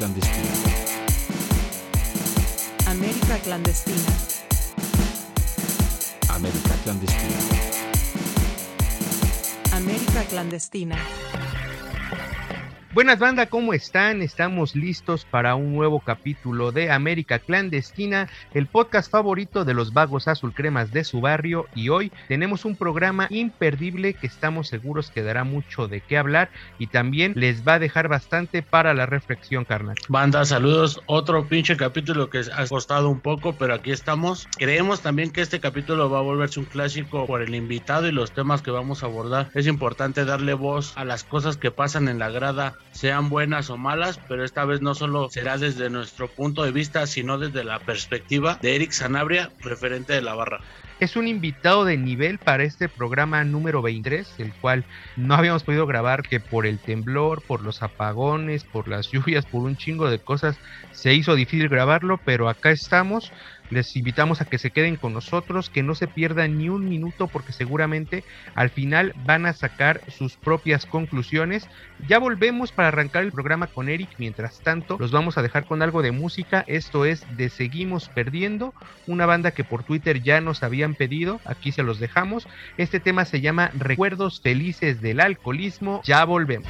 clandestina. América clandestina. América clandestina. América clandestina. Buenas banda, ¿cómo están? Estamos listos para un nuevo capítulo de América Clandestina, el podcast favorito de los vagos azul cremas de su barrio y hoy tenemos un programa imperdible que estamos seguros que dará mucho de qué hablar y también les va a dejar bastante para la reflexión carnal. Banda, saludos. Otro pinche capítulo que ha costado un poco, pero aquí estamos. Creemos también que este capítulo va a volverse un clásico por el invitado y los temas que vamos a abordar. Es importante darle voz a las cosas que pasan en la grada sean buenas o malas, pero esta vez no solo será desde nuestro punto de vista, sino desde la perspectiva de Eric Sanabria, referente de la barra. Es un invitado de nivel para este programa número 23, el cual no habíamos podido grabar que por el temblor, por los apagones, por las lluvias, por un chingo de cosas, se hizo difícil grabarlo, pero acá estamos les invitamos a que se queden con nosotros, que no se pierdan ni un minuto porque seguramente al final van a sacar sus propias conclusiones. Ya volvemos para arrancar el programa con Eric, mientras tanto los vamos a dejar con algo de música, esto es de Seguimos Perdiendo, una banda que por Twitter ya nos habían pedido, aquí se los dejamos. Este tema se llama Recuerdos Felices del Alcoholismo, ya volvemos.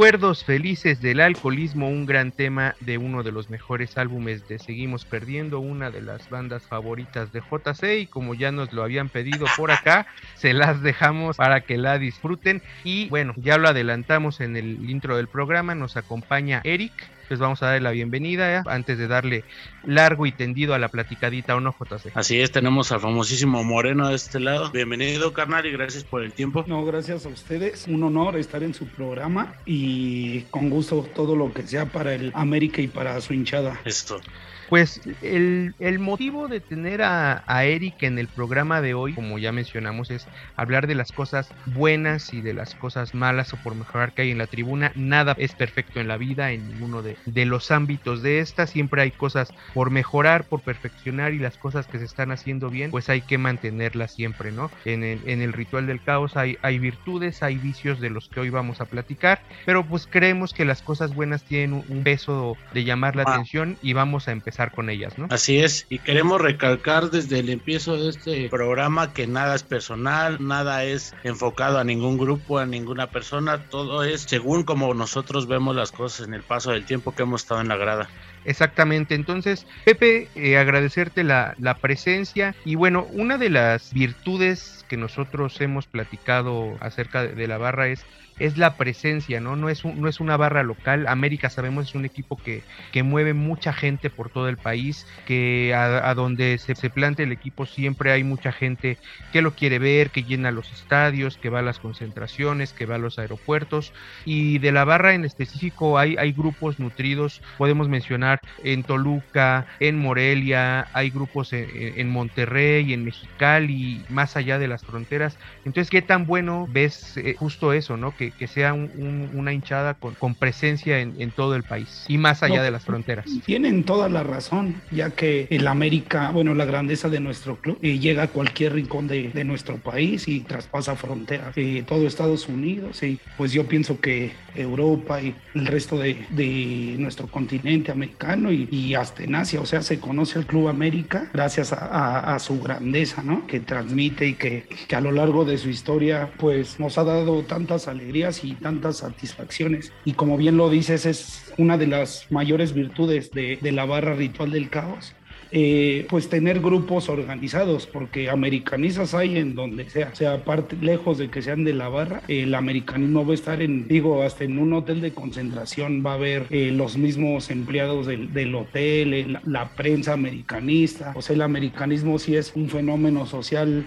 Recuerdos felices del alcoholismo, un gran tema de uno de los mejores álbumes de Seguimos Perdiendo, una de las bandas favoritas de JC y como ya nos lo habían pedido por acá, se las dejamos para que la disfruten. Y bueno, ya lo adelantamos en el intro del programa, nos acompaña Eric les vamos a darle la bienvenida ¿eh? antes de darle largo y tendido a la platicadita o no, JC. Así es, tenemos al famosísimo Moreno de este lado. Bienvenido, carnal, y gracias por el tiempo. No, gracias a ustedes. Un honor estar en su programa y con gusto todo lo que sea para el América y para su hinchada. Esto. Pues el, el motivo de tener a, a, Eric en el programa de hoy, como ya mencionamos, es hablar de las cosas buenas y de las cosas malas o por mejorar que hay en la tribuna. Nada es perfecto en la vida, en ninguno de, de los ámbitos de esta. Siempre hay cosas por mejorar, por perfeccionar y las cosas que se están haciendo bien, pues hay que mantenerlas siempre, ¿no? En el, en el ritual del caos hay, hay virtudes, hay vicios de los que hoy vamos a platicar, pero pues creemos que las cosas buenas tienen un, un peso de llamar la ah. atención y vamos a empezar con ellas, ¿no? Así es, y queremos recalcar desde el empiezo de este programa que nada es personal, nada es enfocado a ningún grupo, a ninguna persona, todo es según como nosotros vemos las cosas en el paso del tiempo que hemos estado en la grada. Exactamente, entonces Pepe, eh, agradecerte la, la, presencia y bueno, una de las virtudes que nosotros hemos platicado acerca de, de la barra es es la presencia, ¿no? No es, un, no es una barra local. América, sabemos, es un equipo que, que mueve mucha gente por todo el país, que a, donde se, se plante el equipo siempre hay mucha gente que lo quiere ver, que llena los estadios, que va a las concentraciones, que va a los aeropuertos. Y de la barra en específico hay, hay grupos nutridos, podemos mencionar en Toluca, en Morelia, hay grupos en, en Monterrey, en Mexicali, más allá de las fronteras. Entonces, ¿qué tan bueno ves eh, justo eso, ¿no? Que, que sea un, un, una hinchada con, con presencia en, en, todo el país y más allá no, de las fronteras. Tienen toda la razón, ya que el América, bueno, la grandeza de nuestro club eh, llega a cualquier rincón de, de, nuestro país y traspasa fronteras, eh, todo Estados Unidos, y pues yo pienso que Europa y el resto de, de nuestro continente americano y, y, hasta en Asia, o sea, se conoce el Club América gracias a, a, a su grandeza, ¿no? Que transmite y que, que a lo largo de su historia, pues nos ha dado tantas alegrías y tantas satisfacciones. Y como bien lo dices, es una de las mayores virtudes de, de la barra ritual del caos. Eh, pues tener grupos organizados, porque americanistas hay en donde sea, sea aparte, lejos de que sean de la barra, eh, el americanismo va a estar en, digo, hasta en un hotel de concentración va a haber eh, los mismos empleados del, del hotel, eh, la, la, prensa americanista, o sea, el americanismo sí es un fenómeno social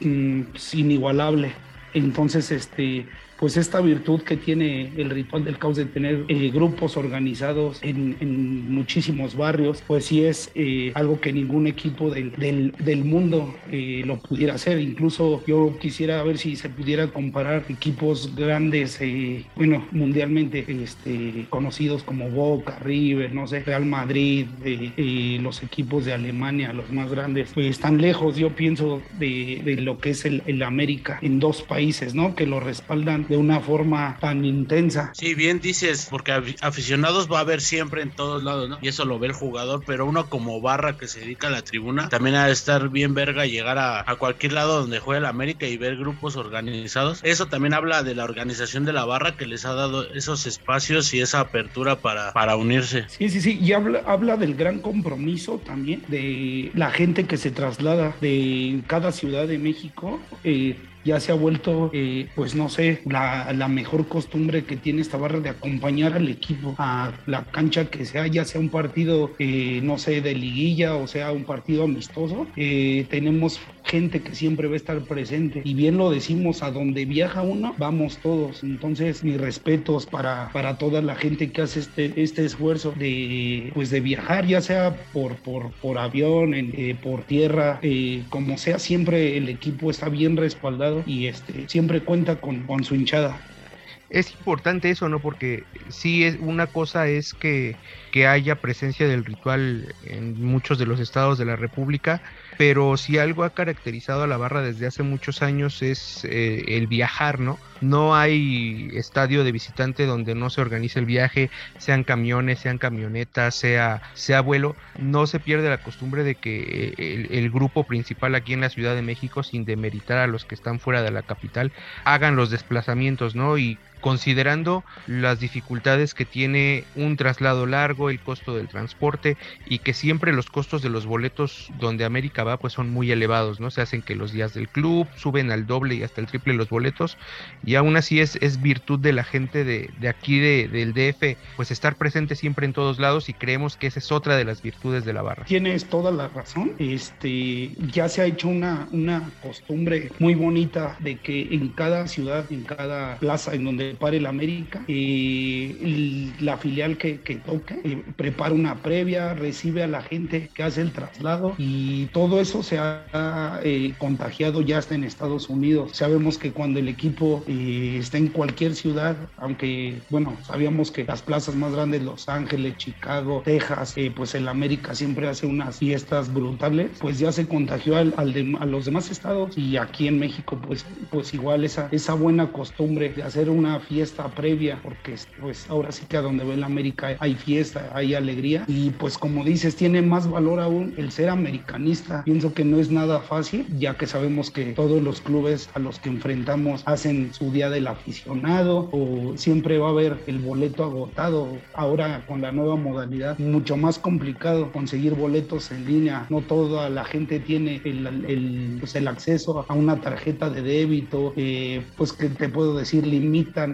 mm, inigualable. Entonces, este, pues esta virtud que tiene el ritual del caos de tener eh, grupos organizados en, en, muchísimos barrios, pues sí es eh, algo que ningún equipo del, del, del mundo eh, lo pudiera hacer. Incluso yo quisiera ver si se pudiera comparar equipos grandes, eh, bueno, mundialmente este, conocidos como Boca, River, no sé, Real Madrid, eh, los equipos de Alemania, los más grandes, pues están lejos, yo pienso, de, de lo que es el, el América en dos países, ¿no? Que lo respaldan de una forma tan intensa. Sí, bien dices, porque aficionados va a haber siempre en todos lados, ¿no? Y eso lo ve el jugador, pero uno como barra que se dedica a la tribuna, también ha de estar bien verga llegar a, a cualquier lado donde juegue el América y ver grupos organizados. Eso también habla de la organización de la barra que les ha dado esos espacios y esa apertura para, para unirse. Sí, sí, sí, y habla, habla del gran compromiso también de la gente que se traslada de cada ciudad de México. Eh, ya se ha vuelto, eh, pues no sé, la, la, mejor costumbre que tiene esta barra de acompañar al equipo a la cancha que sea, ya sea un partido, eh, no sé, de liguilla o sea un partido amistoso. Eh, tenemos gente que siempre va a estar presente y bien lo decimos, a donde viaja uno, vamos todos. Entonces, mis respetos para, para toda la gente que hace este, este esfuerzo de, pues de viajar, ya sea por, por, por avión, en, eh, por tierra, eh, como sea, siempre el equipo está bien respaldado y este, siempre cuenta con, su hinchada es importante eso, ¿no? Porque sí es una cosa es que, que, haya presencia del ritual en muchos de los estados de la República, pero si algo ha caracterizado a la barra desde hace muchos años es eh, el viajar, ¿no? No hay estadio de visitante donde no se organice el viaje, sean camiones, sean camionetas, sea, sea vuelo. No se pierde la costumbre de que eh, el, grupo principal aquí en la Ciudad de México, sin demeritar a los que están fuera de la capital, hagan los desplazamientos, ¿no? Y considerando las dificultades que tiene un traslado largo, el costo del transporte y que siempre los costos de los boletos donde América va pues son muy elevados, ¿no? Se hacen que los días del club suben al doble y hasta el triple los boletos y aún así es, es virtud de la gente de, de aquí de, del DF pues estar presente siempre en todos lados y creemos que esa es otra de las virtudes de la barra. Tienes toda la razón. Este, ya se ha hecho una, una costumbre muy bonita de que en cada ciudad, en cada plaza en donde pare la América, eh, el- la filial que, que toque eh, prepara una previa, recibe a la gente que hace el traslado y todo eso se ha eh, contagiado ya hasta en Estados Unidos. Sabemos que cuando el equipo eh, está en cualquier ciudad, aunque bueno, sabíamos que las plazas más grandes, Los Ángeles, Chicago, Texas, eh, pues el América siempre hace unas fiestas brutales, pues ya se contagió al, al de- a los demás estados y aquí en México pues, pues igual esa, esa buena costumbre de hacer una fiesta previa, porque pues ahora sí que a donde ve el América hay fiesta, hay alegría y pues como dices, tiene más valor aún el ser americanista. Pienso que no es nada fácil, ya que sabemos que todos los clubes a los que enfrentamos hacen su día del aficionado o siempre va a haber el boleto agotado. Ahora con la nueva modalidad, mucho más complicado conseguir boletos en línea. No toda la gente tiene el, el, pues, el acceso a una tarjeta de débito, eh, pues que te puedo decir,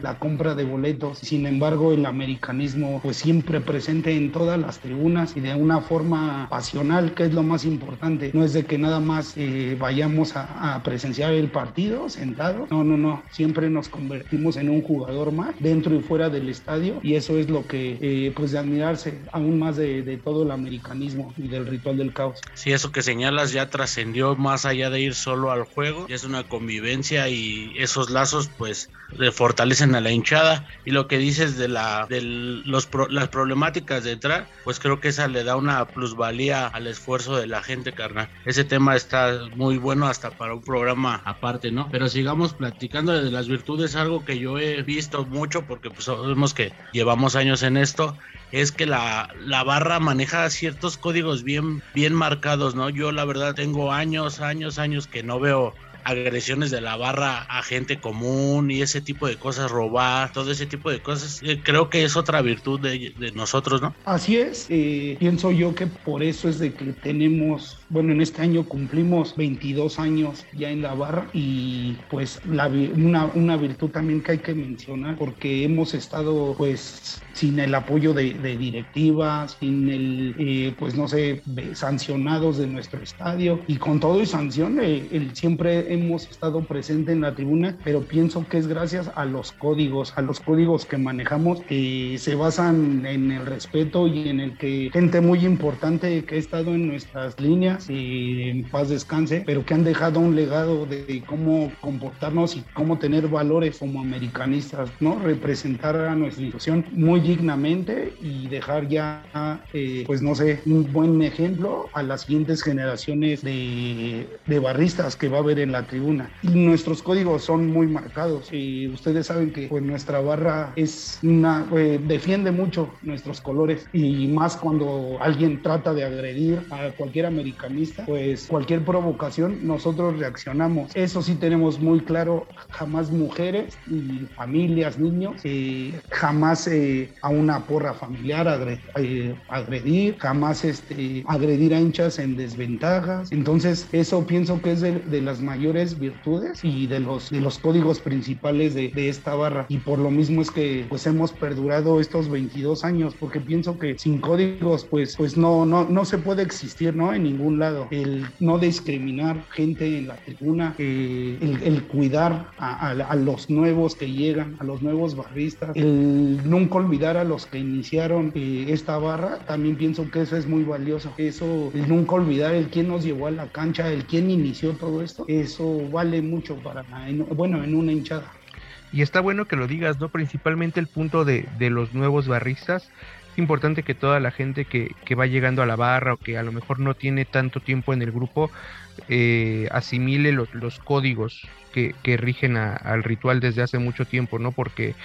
la compra de boletos. Sin embargo, el americanismo pues siempre presente en todas las tribunas y de una forma pasional, que es lo más importante. No es de que nada más eh, vayamos a, presenciar el partido sentado. No, no, no. Siempre nos convertimos en un jugador más dentro y fuera del estadio y eso es lo que eh, pues de admirarse aún más de, todo el americanismo y del ritual del caos. Sí, eso que señalas ya trascendió más allá de ir solo al juego, es una convivencia y esos lazos pues le fortalecen a la hinchada y lo que dices de la de los las problemáticas de entrar, pues creo que esa le da una plusvalía al esfuerzo de la gente, carnal. Ese tema está muy bueno hasta para un programa aparte, ¿no? Pero sigamos platicando de las virtudes, algo que yo he visto mucho porque pues sabemos que llevamos años en esto, es que la, la barra maneja ciertos códigos bien, bien marcados, ¿no? Yo la verdad tengo años, años, años que no veo agresiones de la barra a gente común y ese tipo de cosas, robar, todo ese tipo de cosas. Eh, creo que es otra virtud de, nosotros, ¿no? Así es, eh, pienso yo que por eso es de que tenemos, bueno, en este año cumplimos 22 años ya en la barra y pues la, una, una virtud también que hay que mencionar porque hemos estado pues sin el apoyo de, de directivas, sin el, eh, pues no sé, sancionados de nuestro estadio. Y con todo y sanción, eh, siempre hemos estado presente en la tribuna, pero pienso que es gracias a los códigos, a los códigos que manejamos, que se basan en el respeto y en el que gente muy importante que ha estado en nuestras líneas, eh, en paz descanse, pero que han dejado un legado de cómo comportarnos y cómo tener valores como americanistas, ¿no? Representar a nuestra institución muy dignamente y dejar ya, eh, pues no sé, un buen ejemplo a las siguientes generaciones de, de barristas que va a haber en la tribuna. Y nuestros códigos son muy marcados y ustedes saben que pues nuestra barra es una, eh, defiende mucho nuestros colores y más cuando alguien trata de agredir a cualquier pues cualquier provocación nosotros reaccionamos. Eso sí tenemos muy claro, jamás mujeres y familias, niños, eh, jamás eh, a una porra familiar agre- eh, agredir, jamás este, agredir a hinchas en desventajas. Entonces eso pienso que es de, de las mayores virtudes y de los, de los códigos principales de, de esta barra. Y por lo mismo es que pues hemos perdurado estos 22 años, porque pienso que sin códigos pues, pues no, no, no se puede existir ¿no? en ningún lado. El no discriminar gente en la tribuna, eh, el, cuidar a, a- los nuevos que llegan, a los nuevos barristas, el nunca olvidar a los que iniciaron eh, esta barra, también pienso que eso es muy valioso. Eso, el nunca olvidar el quién nos llevó a la cancha, el quién inició todo esto, eso vale mucho para, en- bueno, en una hinchada. Y está bueno que lo digas, ¿no? Principalmente el punto de, de los nuevos barristas, Es importante que toda la gente que, que va llegando a la barra o que a lo mejor no tiene tanto tiempo en el grupo eh, asimile los, los códigos que, que rigen a- al ritual desde hace mucho tiempo, ¿no? Porque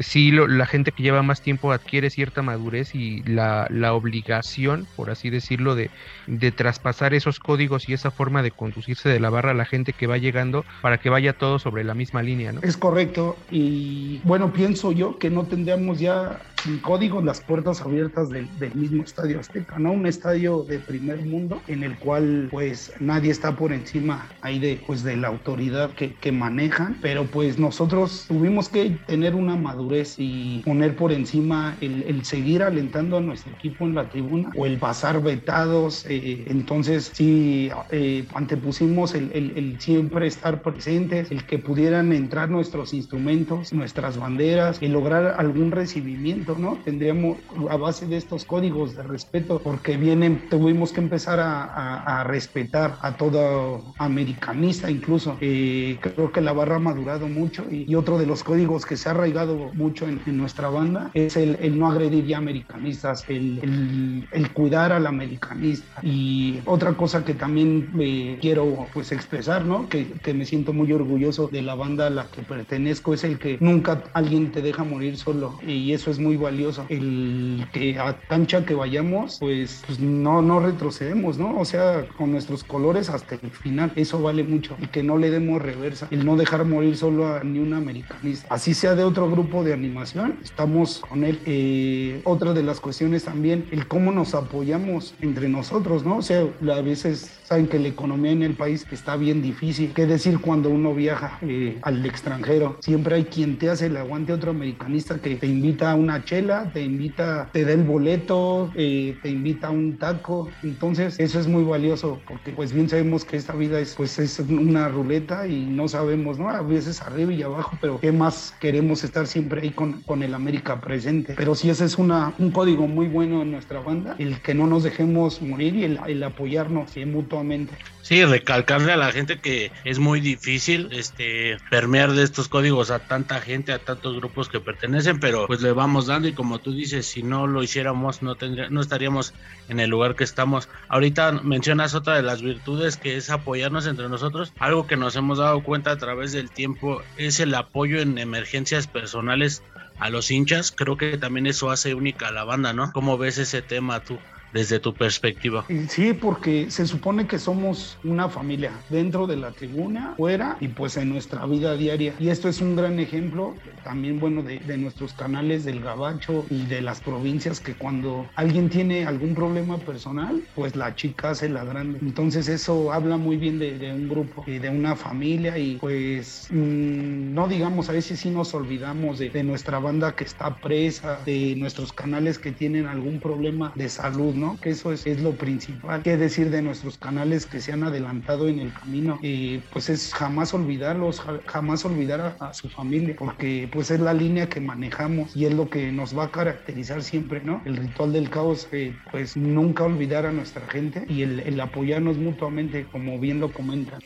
sí, la gente que lleva más tiempo adquiere cierta madurez y la, la obligación, por así decirlo, de, de traspasar esos códigos y esa forma de conducirse de la barra a la gente que va llegando para que vaya todo sobre la misma línea, ¿no? Es correcto. Y bueno, pienso yo que no tendríamos ya sin códigos las puertas abiertas del, del mismo Estadio Azteca, ¿no? Un estadio de primer mundo en el cual pues nadie está por encima ahí de, pues, de la autoridad que, que manejan, pero pues nosotros tuvimos que tener una madurez y poner por encima el, el seguir alentando a nuestro equipo en la tribuna o el pasar vetados. eh, entonces sí, eh, antepusimos el, el- el siempre estar presentes, el que pudieran entrar nuestros instrumentos, nuestras banderas y lograr algún recibimiento, ¿no? Tendríamos a base de estos códigos de respeto, porque vienen, tuvimos que empezar a, a- a respetar a todo americanista incluso. Eh, creo que la barra ha madurado mucho y, y otro de los códigos que se ha arraigado mucho en, nuestra banda es el, no agredir ya americanistas, el, el- el cuidar al americanista. Y otra cosa que también eh, quiero pues expresar, ¿no? Que, que me siento muy orgulloso de la banda a la que pertenezco es el que nunca alguien te deja morir solo y eso es muy valioso. El que a cancha que vayamos, pues, pues no, no retrocedemos, ¿no? O sea, con nuestros colores hasta el final, eso vale mucho. Y que no le demos reversa, el no dejar morir solo a ni un americanista. Así sea de otro grupo de animación, estamos con él. Eh, otra de las cuestiones también, el cómo nos apoyamos entre nosotros, ¿no? O sea, a veces saben que la economía en el país está bien difícil. ¿Qué decir cuando uno viaja eh, al extranjero? Siempre hay quien te hace el aguante, otro americanista que te invita a una chela, te invita, te da el boleto, eh, te invita a un taco. Entonces, eso es muy valioso porque pues bien sabemos que esta vida es pues es una ruleta y no sabemos, ¿no? A veces arriba y abajo, pero ¿qué más queremos estar siempre ahí con, con el América presente? Pero sí, ese es una, un código muy bueno en nuestra banda, el que no nos dejemos morir y el, el apoyarnos eh, mutuamente. Sí, recalcarle a la gente que es muy difícil este permear de estos códigos a tanta gente, a tantos grupos que pertenecen, pero pues le vamos dando y como tú dices, si no lo hiciéramos no tendría, no estaríamos en el lugar que estamos. Ahorita mencionas otra de las virtudes que es apoyarnos entre nosotros. Algo que nos hemos dado cuenta a través del tiempo es el apoyo en emergencias personales a los hinchas. Creo que también eso hace única a la banda, ¿no? ¿Cómo ves ese tema tú? Desde tu perspectiva. Sí, porque se supone que somos una familia dentro de la tribuna, fuera y pues en nuestra vida diaria. Y esto es un gran ejemplo también, bueno, de, nuestros canales del Gabacho y de las provincias que cuando alguien tiene algún problema personal, pues la chica hace la grande. Entonces eso habla muy bien de, un grupo y de una familia y pues mm, no digamos, a veces sí nos olvidamos de nuestra banda que está presa, de nuestros canales que tienen algún problema de salud, ¿no? Que eso es, es lo principal. ¿Qué decir de nuestros canales que se han adelantado en el camino? Eh, pues es jamás olvidarlos, ja- jamás olvidar a, a su familia, porque pues es la línea que manejamos y es lo que nos va a caracterizar siempre, ¿no? El ritual del caos, eh, pues nunca olvidar a nuestra gente y el, el apoyarnos mutuamente, como bien lo comentan.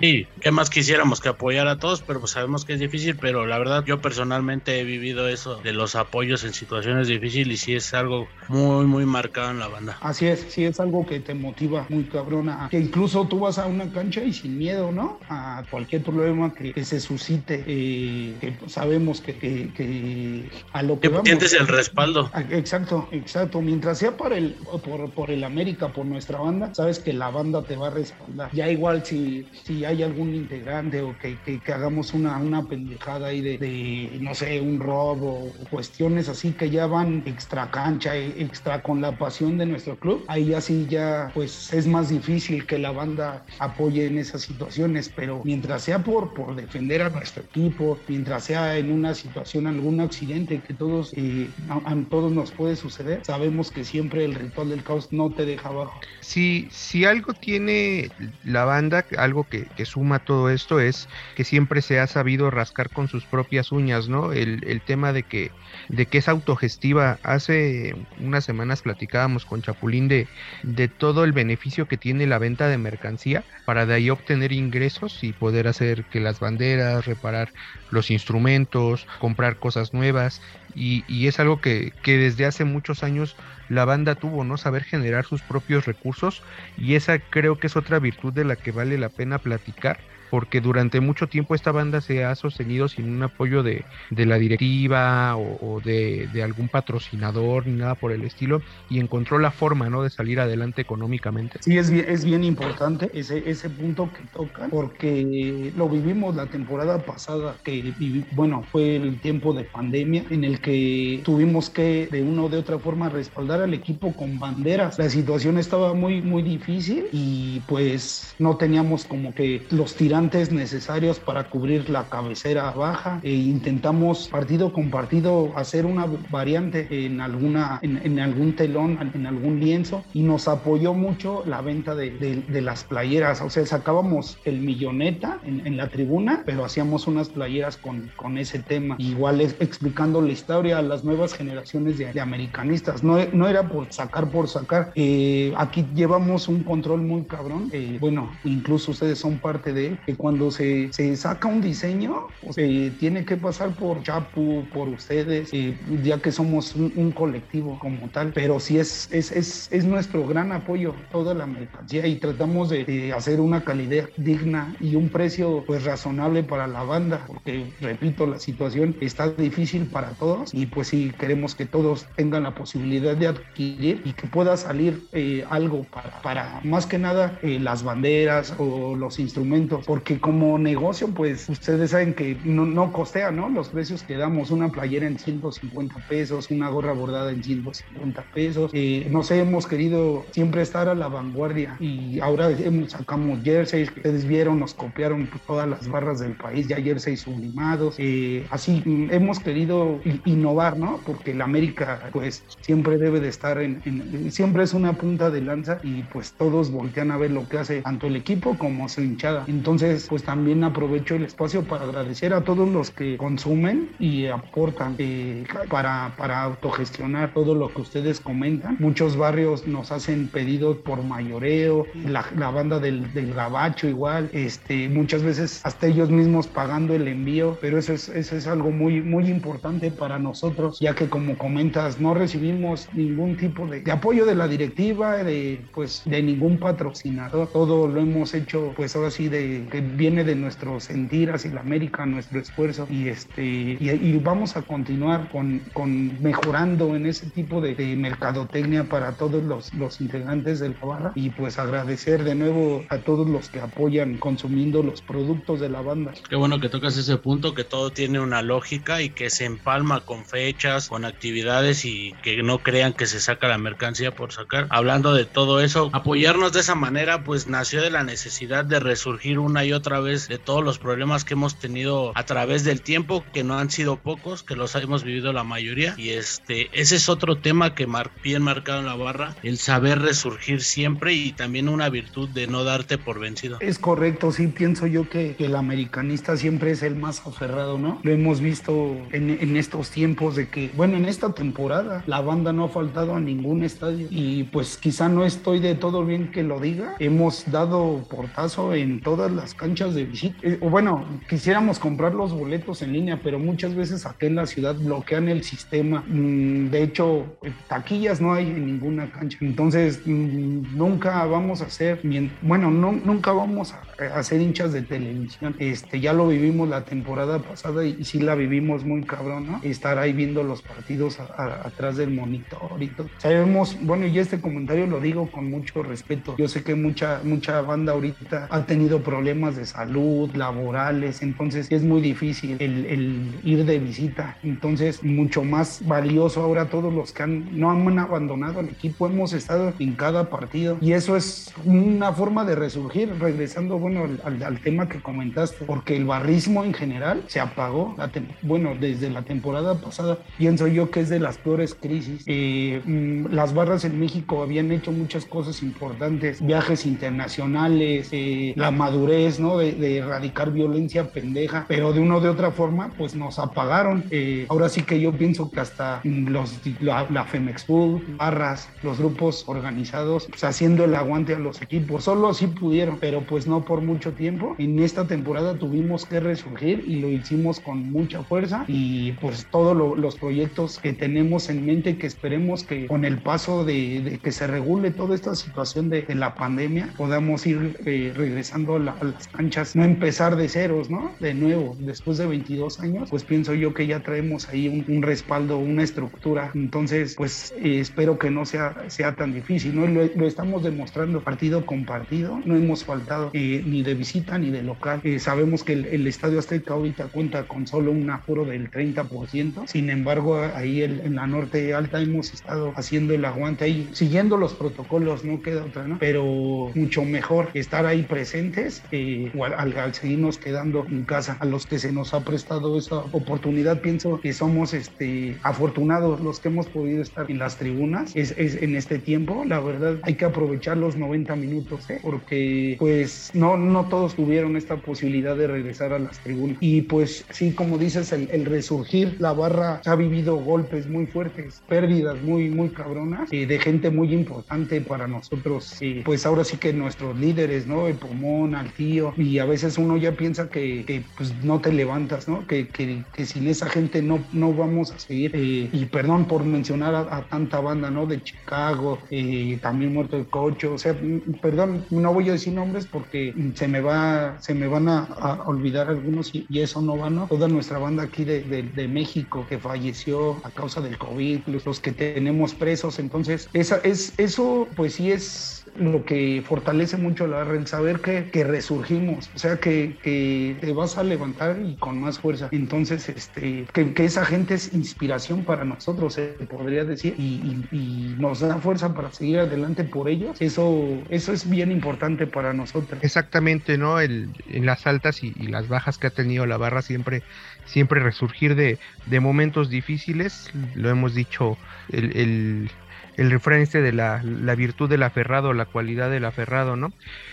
Sí, ¿qué más quisiéramos que apoyar a todos? Pero pues sabemos que es difícil, pero la verdad yo personalmente he vivido eso de los apoyos en situaciones difíciles y sí es algo muy, muy marcado en la banda. Así es, sí es algo que te motiva muy cabrón, a- que incluso tú vas a una cancha y sin miedo, ¿no? A cualquier problema que, que se suscite, eh, que sabemos que, que- que a lo que sientes el respaldo. Ah, Exacto, exacto. Mientras sea por el, por, por el América, por nuestra banda, sabes que la banda te va a respaldar. Ya igual si, si hay algún integrante o que, que- hagamos una, una pendejada ahí de, no sé, un robo o cuestiones así que ya van extra cancha, eh, extra con la pasión de nuestro club, ahí así ya pues es más difícil que la banda apoye en esas situaciones, pero mientras sea por, por defender a nuestro equipo, mientras sea en una situación, algún accidente que todos, eh, a todos nos puede suceder, sabemos que siempre el ritual del caos no te deja abajo. Si, si algo tiene la banda, algo que, que suma todo esto es que siempre se ha sabido rascar con sus propias uñas, ¿no? El, el tema de que, de que es autogestiva. Hace unas semanas platicábamos con Chapulín de, de todo el beneficio que tiene la venta de mercancía para de ahí obtener ingresos y poder hacer que las banderas, reparar los instrumentos, comprar cosas nuevas y, y es algo que, que desde hace muchos años la banda tuvo, ¿no? Saber generar sus propios recursos y esa creo que es otra virtud de la que vale la pena platicar porque durante mucho tiempo esta banda se ha sostenido sin un apoyo de, de la directiva o, o de, de, algún patrocinador ni nada por el estilo y encontró la forma ¿no? de salir adelante económicamente. Sí, es bien, es bien importante ese, ese punto que toca porque lo vivimos la temporada pasada que bueno fue el tiempo de pandemia en el que tuvimos que de una o de otra forma respaldar al equipo con banderas. La situación estaba muy muy difícil y pues no teníamos como que los tirantes necesarios para cubrir la cabecera baja e intentamos partido con partido hacer una variante en alguna en, en algún telón en algún lienzo y nos apoyó mucho la venta de, de, de las playeras. O sea sacábamos el milloneta en, en, la tribuna pero hacíamos unas playeras con, con ese tema. Igual es, explicando la historia a las nuevas generaciones de, de americanistas. No, no, era por sacar por sacar. Eh, aquí llevamos un control muy cabrón. Eh, bueno incluso ustedes son parte de él que cuando se, se saca un diseño, se tiene que pasar por Chapu, por ustedes, eh, ya que somos un, colectivo como tal, pero sí es, es, es, es, nuestro gran apoyo toda la mercancía y tratamos de, hacer una calidad digna y un precio pues razonable para la banda, porque repito, la situación está difícil para todos y pues sí queremos que todos tengan la posibilidad de adquirir y que pueda salir eh, algo para, para más que nada eh, las banderas o los instrumentos, como negocio, pues ustedes saben que no, no, costea, ¿no? Los precios que damos, una playera en 150 pesos, una gorra bordada en 150 pesos. Eh, no sé, hemos querido siempre estar a la vanguardia y ahora sacamos jerseys que ustedes vieron, nos copiaron todas las barras del país, ya jerseys sublimados. Eh, así hemos querido innovar, ¿no? Porque la América, pues siempre debe de estar en, siempre es una punta de lanza y pues todos voltean a ver lo que hace tanto el equipo como su hinchada. Entonces, pues también aprovecho el espacio para agradecer a todos los que consumen y aportan eh, para, para autogestionar todo lo que ustedes comentan. Muchos barrios nos hacen pedidos por mayoreo, la, la banda del, del, gabacho igual, este, muchas veces hasta ellos mismos pagando el envío, pero eso es, eso es algo muy, muy importante para nosotros, ya que como comentas, no recibimos ningún tipo de, de apoyo de la directiva, de, pues, de ningún patrocinador, todo lo hemos hecho pues ahora sí de que viene de nuestro sentir hacia la América, nuestro esfuerzo y este y, y vamos a continuar con, con, mejorando en ese tipo de, de mercadotecnia para todos los, los, integrantes de la barra y pues agradecer de nuevo a todos los que apoyan consumiendo los productos de la banda. Qué bueno que tocas ese punto, que todo tiene una lógica y que se empalma con fechas, con actividades y que no crean que se saca la mercancía por sacar. Hablando de todo eso, apoyarnos de esa manera pues nació de la necesidad de resurgir una y otra vez de todos los problemas que hemos tenido a través del tiempo, que no han sido pocos, que los hemos vivido la mayoría. Y este, ese es otro tema que mar bien marcado en la barra, el saber resurgir siempre y también una virtud de no darte por vencido. Es correcto, sí, pienso yo que, que el americanista siempre es el más aferrado, ¿no? Lo hemos visto en, en estos tiempos de que, bueno, en esta temporada la banda no ha faltado a ningún estadio y pues quizá no estoy de todo bien que lo diga. Hemos dado portazo en todas las canchas de visita. Eh, bueno, quisiéramos comprar los boletos en línea, pero muchas veces aquí en la ciudad bloquean el sistema. Mm, de hecho, eh, taquillas no hay en ninguna cancha. Entonces, mm, nunca vamos a ser, bueno, no, nunca vamos a, a ser hinchas de televisión. Este, ya lo vivimos la temporada pasada y, sí la vivimos muy cabrón, ¿no? Estar ahí viendo los partidos atrás del monitor y todo. Sabemos, bueno, y este comentario lo digo con mucho respeto. Yo sé que mucha, mucha banda ahorita ha tenido problemas de salud, laborales, entonces es muy difícil el, el, ir de visita. Entonces, mucho más valioso ahora todos los que han, no han abandonado el equipo, hemos estado en cada partido y eso es una forma de resurgir, regresando bueno, al, al tema que comentaste, porque el barrismo en general se apagó, la bueno, desde la temporada pasada, pienso yo que es de las peores crisis. Eh, mm, las barras en México habían hecho muchas cosas importantes, viajes internacionales, eh, la madurez, ¿no? De, de erradicar violencia pendeja, pero de una o de otra forma, pues nos apagaron. Eh, ahora sí que yo pienso que hasta los, la, la Femexpool, barras, los grupos organizados, pues haciendo el aguante a los equipos, solo así pudieron, pero pues no por mucho tiempo. En esta temporada tuvimos que resurgir y lo hicimos con mucha fuerza y pues todos lo- los proyectos que tenemos en mente que esperemos que con el paso de, de que se regule toda esta situación de, de la pandemia podamos ir eh, regresando a, la- a las canchas, no empezar de ceros, ¿no? De nuevo, después de 22 años, pues pienso yo que ya traemos ahí un, un respaldo, una estructura, entonces pues eh, espero que no sea, sea tan difícil, ¿no? Lo, lo estamos demostrando partido con partido, no hemos faltado eh, ni de visita ni de local, Eh, sabemos que el, el Estadio Azteca ahorita cuenta con solo un aforo del 30%, sin embargo ahí el- en la norte alta hemos estado haciendo el aguante ahí, siguiendo los protocolos, no queda otra, ¿no? Pero mucho mejor estar ahí presentes eh, o al, al- seguirnos quedando en casa. A los que se nos ha prestado esa oportunidad, pienso que somos este, afortunados los que hemos podido estar en las tribunas es, es en este tiempo. La verdad, hay que aprovechar los 90 minutos, ¿eh? porque pues no, no todos tuvieron esta posibilidad de regresar a las tribunas. Y pues sí, como dices, el, resurgir, la barra ha vivido golpes muy fuertes, pérdidas muy, muy cabronas, eh, de gente muy importante para nosotros. eh, pues ahora sí que nuestros líderes, ¿no? El Pomón, al tío, y a veces uno ya piensa que, pues no te levantas, ¿no? Que, que, que sin esa gente no, no vamos a seguir. eh, y perdón por mencionar a, a tanta banda, ¿no? De Chicago, eh, también Muerto el Cocho, o sea, mm, perdón, no voy a decir nombres porque se me va, se me van a, olvidar algunos y, eso no va, ¿no? Toda nuestra banda aquí de, de, de México que falleció a causa del COVID, los que tenemos presos, entonces esa, es, eso pues sí es lo que fortalece mucho la el saber que, que resurgimos, o sea, que, que te vas a levantar y con más fuerza. Entonces, este, que, esa gente es inspiración para nosotros, se podría decir, y, y- y nos da fuerza para seguir adelante por ellos. Eso, eso es bien importante para nosotros. Exactamente, ¿no? El, en las altas y, las bajas que ha tenido la barra siempre, siempre resurgir de, de momentos difíciles, lo hemos dicho, el, el refrán este de la, la virtud del aferrado, la cualidad del aferrado, ¿no?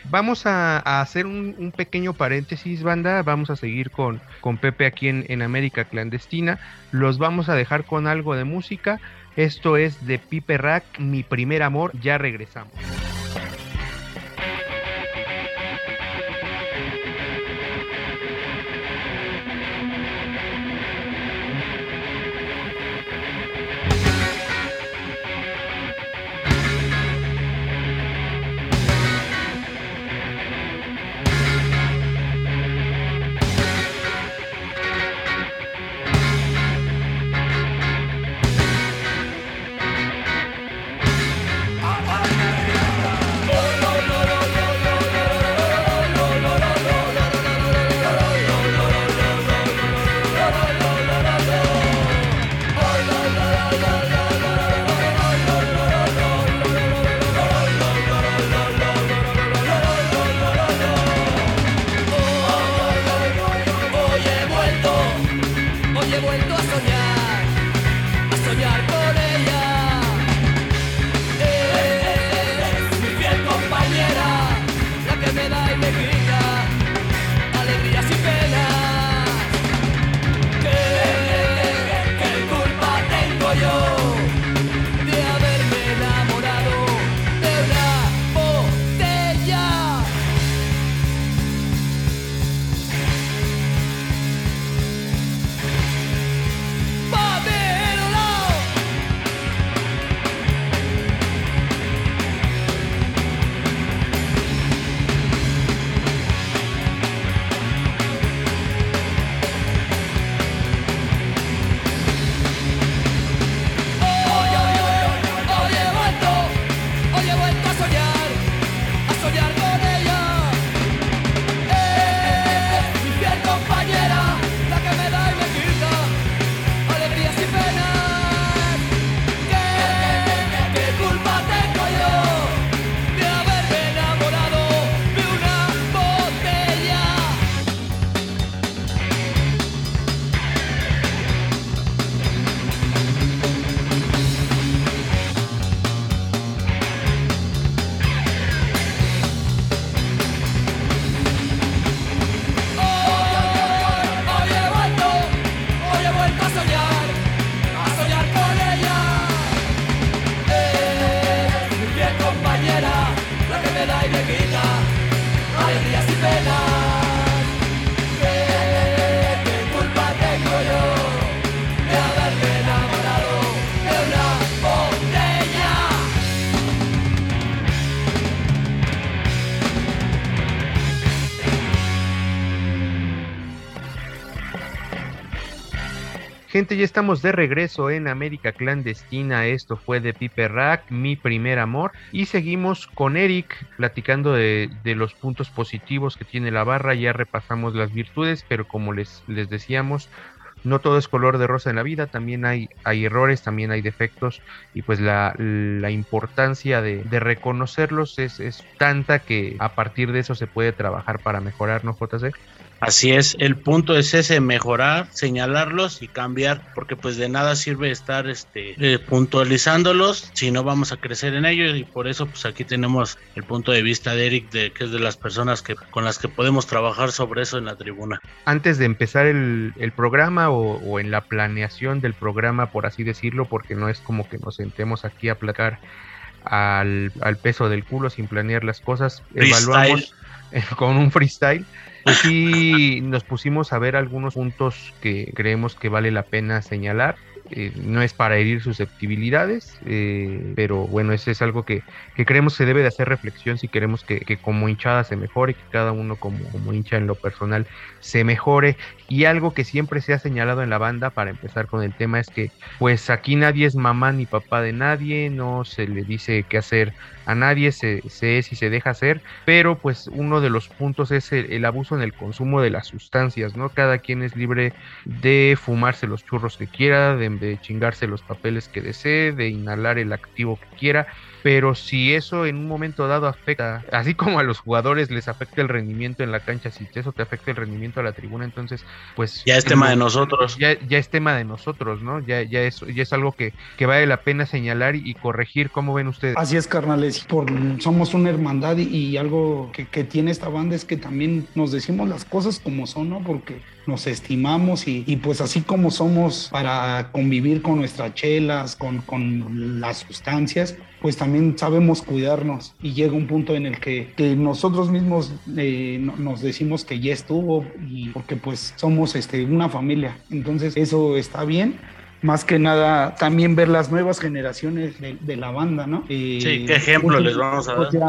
Vamos a, hacer un, un pequeño paréntesis, banda, vamos a seguir con, con Pepe aquí en, en América Clandestina, los vamos a dejar con algo de música, esto es de Pipe Rack, Mi Primer Amor, ya regresamos. Gente, ya estamos de regreso en América Clandestina. Esto fue de Piper Rack, mi primer amor. Y seguimos con Eric platicando de, de los puntos positivos que tiene la barra. Ya repasamos las virtudes, pero como les, les decíamos, no todo es color de rosa en la vida, también hay, hay errores, también hay defectos y pues la, la importancia de, de reconocerlos es, es, tanta que a partir de eso se puede trabajar para mejorar, ¿no, JC? Así es, el punto es ese, mejorar, señalarlos y cambiar, porque pues de nada sirve estar este, eh, puntualizándolos si no vamos a crecer en ellos y por eso pues aquí tenemos el punto de vista de Eric, de, que es de las personas que, con las que podemos trabajar sobre eso en la tribuna. Antes de empezar el, el programa o, o, en la planeación del programa, por así decirlo, porque no es como que nos sentemos aquí a placar al, al peso del culo sin planear las cosas, Freestyle. evaluamos con un freestyle pues sí nos pusimos a ver algunos puntos que creemos que vale la pena señalar. Eh, no es para herir susceptibilidades, eh, pero bueno, eso es algo que, que, creemos se debe de hacer reflexión si queremos que, que, como hinchada se mejore, que cada uno como, como hincha en lo personal se mejore. Y algo que siempre se ha señalado en la banda, para empezar con el tema, es que pues aquí nadie es mamá ni papá de nadie, no se le dice qué hacer a nadie, se, se es y se deja hacer, pero pues uno de los puntos es el, el, abuso en el consumo de las sustancias, ¿no? Cada quien es libre de fumarse los churros que quiera, de, de chingarse los papeles que desee, de inhalar el activo que quiera, pero si eso en un momento dado afecta, así como a los jugadores les afecta el rendimiento en la cancha, si eso te afecta el rendimiento a la tribuna, entonces pues... Ya es tema de nosotros. Ya, ya es tema de nosotros, ¿no? Ya, ya, es, ya es algo que, que vale la pena señalar y, corregir, ¿cómo ven ustedes? Así es, carnales, por, somos una hermandad y, y algo que, que, tiene esta banda es que también nos decimos las cosas como son, ¿no? Porque nos estimamos y, y pues así como somos para convivir con nuestras chelas, con, con las sustancias, pues también sabemos cuidarnos y llega un punto en el que, que nosotros mismos eh, nos decimos que ya estuvo y porque pues somos este, una familia, entonces eso está bien. Más que nada, también ver las nuevas generaciones de, de la banda, ¿no? Eh, sí, ¿qué ejemplo les vamos a dar? Ya,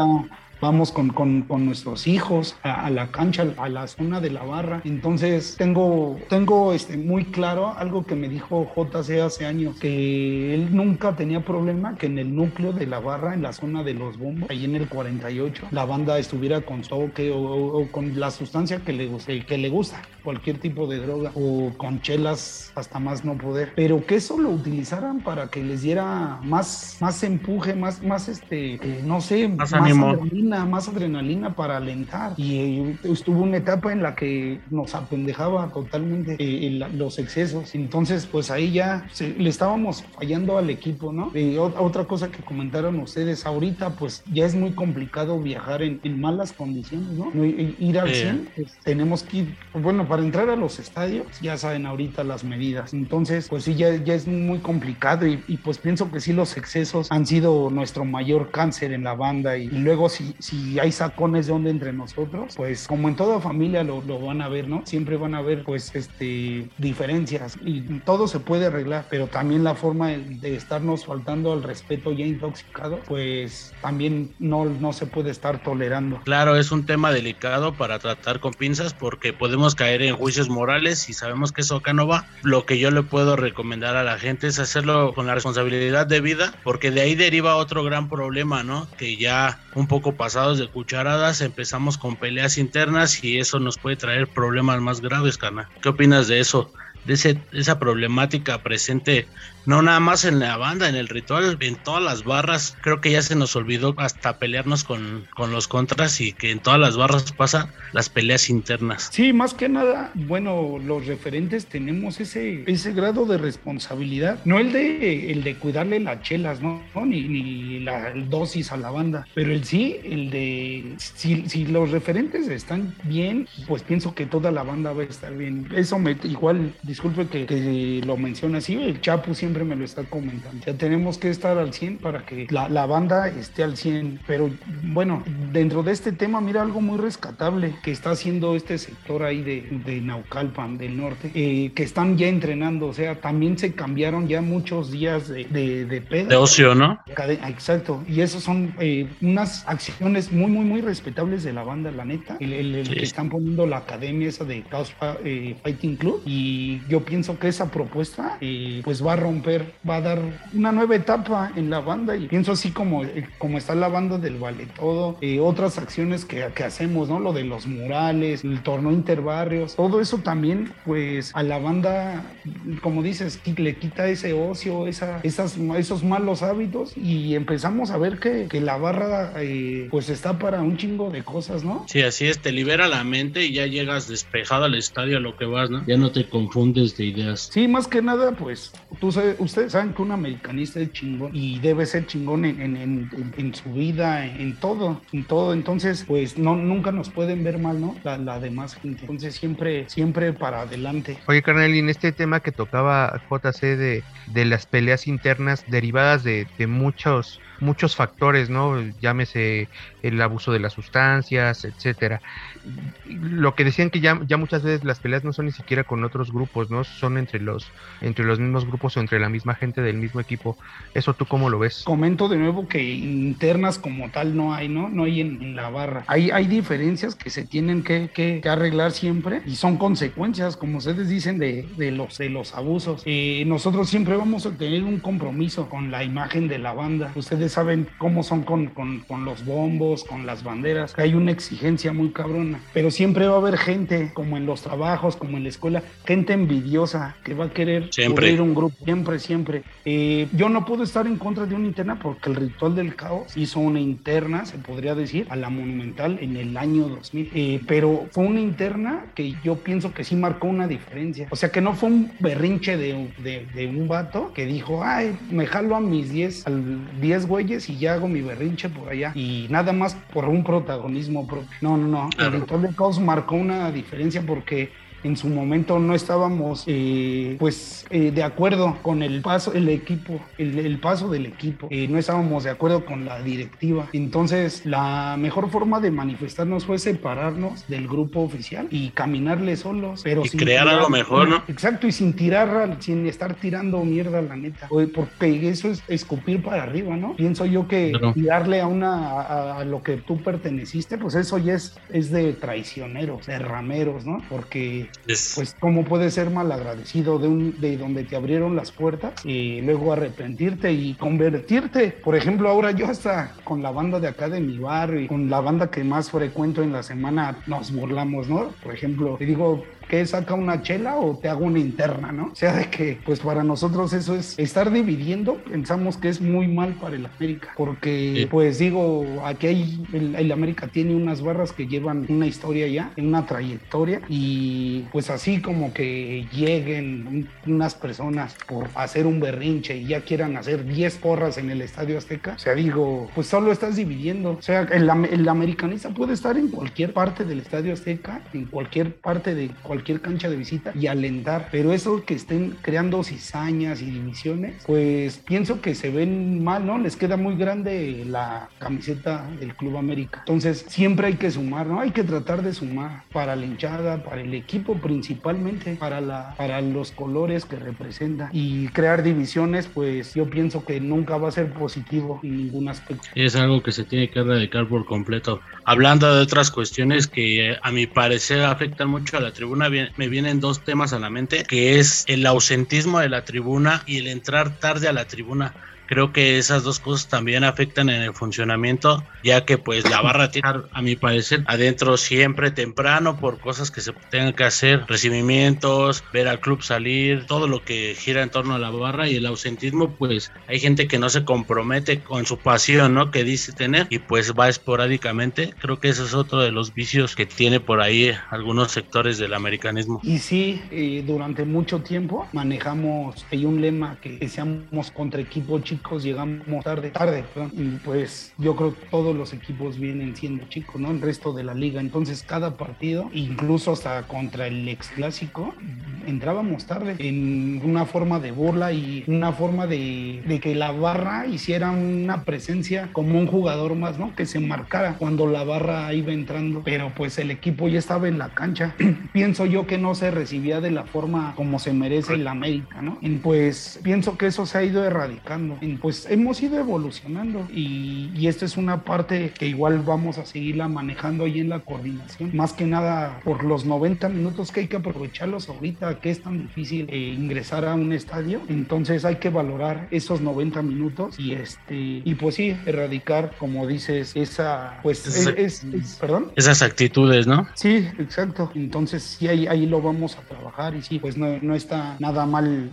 vamos con, con, con nuestros hijos a, a, la cancha, a la zona de la barra. Entonces tengo, tengo este, muy claro algo que me dijo JC hace años, que él nunca tenía problema que en el núcleo de la barra, en la zona de los bombos, ahí en el 48, la banda estuviera con toque o, o, o con la sustancia que le, que le gusta, cualquier tipo de droga, o con chelas hasta más no poder, pero que eso lo utilizaran para que les diera más, más empuje, más, más este, eh, no sé, más, más ánimo. adrenalina, más adrenalina para alentar. Y eh, estuvo una etapa en la que nos apendejaba totalmente eh, el, los excesos. Entonces, pues ahí ya se, le estábamos fallando al equipo, ¿no? Eh, otra cosa que comentaron ustedes, ahorita pues ya es muy complicado viajar en, en malas condiciones, ¿no? Ir al 100, pues, tenemos que ir, bueno, para entrar a los estadios, ya saben ahorita las medidas. Entonces, pues sí, ya, ya es muy complicado y, y pues pienso que sí los excesos han sido nuestro mayor cáncer en la banda y, y luego si, si hay sacones de onda entre nosotros, pues como en toda familia lo, lo, van a ver, ¿no? Siempre van a haber pues este diferencias y todo se puede arreglar, pero también la forma de, de estarnos faltando al respeto ya intoxicado, pues también no, no se puede estar tolerando. Claro, es un tema delicado para tratar con pinzas porque podemos caer en juicios morales y sabemos que eso acá no va. Lo que yo le puedo recomendar a la gente es hacerlo con la responsabilidad de vida, porque de ahí deriva otro gran problema, ¿no? Que ya un poco pasados de cucharadas empezamos con peleas internas y eso nos puede traer problemas más graves, Cana. ¿Qué opinas de eso? De, ese, de esa problemática presente no nada más en la banda, en el ritual, en todas las barras, creo que ya se nos olvidó hasta pelearnos con, con los contras y que en todas las barras pasa las peleas internas. Sí, más que nada, bueno, los referentes tenemos ese, ese grado de responsabilidad, no el de, el de cuidarle las chelas, ¿no? Ni, ni la dosis a la banda, pero el sí, el de, si, si los referentes están bien, pues pienso que toda la banda va a estar bien. Eso me, igual, disculpe que, que lo mencione así, el Chapu siempre siempre me lo está comentando. Ya tenemos que estar al 100 para que la, la banda esté al 100. Pero bueno, dentro de este tema, mira algo muy rescatable que está haciendo este sector ahí de, de Naucalpan, del norte, eh, que están ya entrenando. O sea, también se cambiaron ya muchos días de, de, de peda. De ocio, ¿no? Exacto, y esas son eh, unas acciones muy, muy, muy respetables de la banda, la neta. El, el- el Sí. que están poniendo la academia esa de Chaos eh, Fighting Club, y yo pienso que esa propuesta, eh, pues va a romper, va a dar una nueva etapa en la banda. Y pienso así como, como está la banda del Vale Todo, eh, otras acciones que, que hacemos, ¿no? Lo de los murales, el torneo interbarrios, todo eso también, pues a la banda, como dices, le quita ese ocio, esa, esas, esos malos hábitos y empezamos a ver que, que la barra eh, pues está para un chingo de cosas, ¿no? Sí, así es, te libera la mente y ya llegas despejado al estadio a lo que vas, ¿no? Ya no te confundes de ideas. Sí, más que nada, pues tú sabes- ustedes saben que un americanista es chingón y debe ser chingón en, en- en- su vida, en, en todo, en todo. Entonces, pues no, nunca nos pueden ver mal, ¿no? La, la demás gente. Entonces, siempre, siempre para adelante. Oye, carnal, y en este tema que tocaba JC de, de las peleas internas derivadas de, de muchos muchos factores, ¿no? Llámese el abuso de las sustancias, etcétera. Lo que decían que ya, ya muchas veces las peleas no son ni siquiera con otros grupos, ¿no? Son entre los, entre los mismos grupos o entre la misma gente del mismo equipo. ¿Eso tú cómo lo ves? Comento de nuevo que internas como tal no hay, ¿no? No hay en, en la barra. Hay, hay diferencias que se tienen que, que- que arreglar siempre y son consecuencias, como ustedes dicen, de, de los, de los abusos. Eh, nosotros siempre vamos a tener un compromiso con la imagen de la banda. Ustedes saben cómo son con, con- con los bombos, con las banderas. que Hay una exigencia muy cabrona, pero siempre va a haber gente, como en los trabajos, como en la escuela, gente envidiosa que va a querer Siempre. cubrir un grupo, siempre, siempre. Eh, yo no puedo estar en contra de una interna porque el Ritual del Caos hizo una interna, se podría decir, a la Monumental en el año 2000. Eh, pero fue una interna que yo pienso que sí marcó una diferencia. O sea, que no fue un berrinche de, de- de un vato que dijo, ay, me jalo a mis 10, al 10 güeyes y ya hago mi berrinche por allá. Y nada más por un protagonismo propio. No, no, no. El Ritual del Caos marcó una diferencia porque en su momento no estábamos eh, pues eh, de acuerdo con el paso el equipo el, el paso del equipo. Eh, no estábamos de acuerdo con la directiva. Entonces la mejor forma de manifestarnos fue separarnos del grupo oficial y caminarle solos pero Y sin crear tirar- algo mejor, ¿no? exacto y sin tirar sin estar tirando mierda la neta. Porque eso es escupir para arriba no pienso yo que Claro. tirarle a una a, a lo que tú perteneciste pues eso ya es es de traicioneros de rameros no porque Es- pues cómo puedes ser mal agradecido de un de donde te abrieron las puertas y luego arrepentirte y convertirte por ejemplo ahora yo hasta con la banda de acá de mi barrio y con la banda que más frecuento en la semana nos burlamos no por ejemplo te digo que saca una chela o te hago una interna, ¿no? O sea, de que, pues para nosotros eso es estar dividiendo, pensamos que es muy mal para el América, porque, Sí. pues digo, aquí hay, el, el América tiene unas barras que llevan una historia ya, una trayectoria, y pues así como que lleguen un- unas personas por hacer un berrinche y ya quieran hacer 10 porras en el Estadio Azteca, o sea, digo, pues solo estás dividiendo, o sea, el, el americanista puede estar en cualquier parte del Estadio Azteca, en cualquier parte de cualquier cancha de visita y alentar, pero eso que estén creando cizañas y divisiones, pues pienso que se ven mal, ¿no? Les queda muy grande la camiseta del Club América. Entonces, siempre hay que sumar, ¿no? Hay que tratar de sumar para la hinchada, para el equipo principalmente, para, la, para los colores que representa y crear divisiones, pues yo pienso que nunca va a ser positivo en ningún aspecto. Es algo que se tiene que erradicar por completo. Hablando de otras cuestiones que a mi parecer afectan mucho a la tribuna, me vienen dos temas a la mente, que es el ausentismo de la tribuna y el entrar tarde a la tribuna. Creo que esas dos cosas también afectan en el funcionamiento, ya que pues la barra tiene, a mi parecer, adentro siempre temprano por cosas que se tengan que hacer, recibimientos, ver al club salir, todo lo que gira en torno a la barra y el ausentismo, pues hay gente que no se compromete con su pasión, ¿no? Que dice tener y pues va esporádicamente. Creo que ese es otro de los vicios que tiene por ahí algunos sectores del americanismo. Y sí, eh, durante mucho tiempo manejamos hay un lema que, que seamos contra equipo chico chicos llegamos tarde, tarde, y pues yo creo que todos los equipos vienen siendo chicos, ¿no? El resto de la liga. Entonces cada partido, incluso hasta contra el ex clásico, entrábamos tarde en una forma de burla y una forma de, de que la barra hiciera una presencia como un jugador más, ¿no? Que se marcara cuando la barra iba entrando, pero pues el equipo ya estaba en la cancha. Pienso yo que no se recibía de la forma como se merece el América, ¿no? Y pues pienso que eso se ha ido erradicando. Pues hemos ido evolucionando y, y esta es una parte que igual vamos a seguirla manejando ahí en la coordinación. Más que nada por los 90 minutos que hay que aprovecharlos ahorita, que es tan difícil eh, ingresar a un estadio. Entonces hay que valorar esos 90 minutos y este y pues sí, erradicar, como dices, esa pues es, es- es- perdón. Esas actitudes, ¿no? Sí, exacto. Entonces sí, ahí, ahí lo vamos a trabajar y sí, pues no, no está nada mal,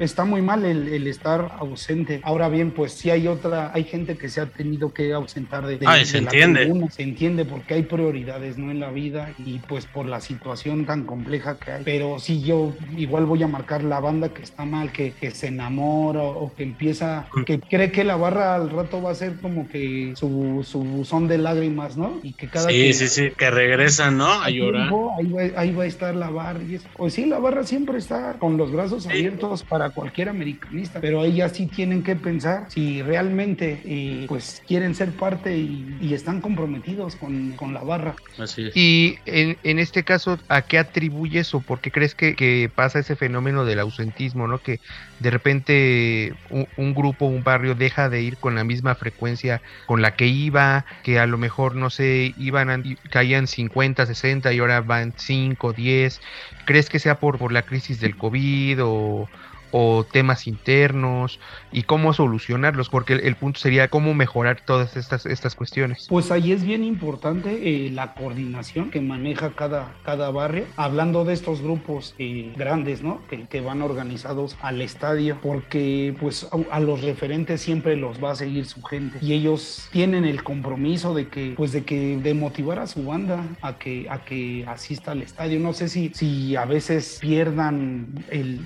está muy mal el, el estar ausente. Ahora bien, pues sí hay otra, hay gente que se ha tenido que ausentar de, de- Ay, se la entiende. tribuna. Se entiende porque hay prioridades, ¿no? En la vida y pues por la situación tan compleja que hay. Pero sí, yo igual voy a marcar la banda que está mal, que, que se enamora o, o que empieza, que cree que la barra al rato va a ser como que su, su buzón de lágrimas, ¿no? Y que cada Sí, que- sí, sí, que regresan, ¿no? A llorar. tiempo, ahí, va, ahí va a estar la barra. Y eso. Pues sí, la barra siempre está con los brazos abiertos para cualquier americanista, pero ahí ya sí tienen que pensar si realmente eh, pues quieren ser parte y, y están comprometidos con, con la barra. Así es. Y en, en este caso, ¿a qué atribuyes o por qué crees que, que pasa ese fenómeno del ausentismo, ¿no? Que de repente un, un grupo, un barrio deja de ir con la misma frecuencia con la que iba, que a lo mejor, no sé, iban, a- caían 50, 60 y ahora van 5, 10. ¿Crees que sea por, por la crisis del COVID o, o temas internos y cómo solucionarlos? Porque el, punto sería cómo mejorar todas estas, estas cuestiones. Pues ahí es bien importante eh, la coordinación que maneja cada, cada barrio, hablando de estos grupos eh, grandes, ¿no? Que, que van organizados al estadio, porque pues a, los referentes siempre los va a seguir su gente y ellos tienen el compromiso de que, pues de que, de motivar a su banda a que, a que asista al estadio. No sé si, si a veces pierdan el-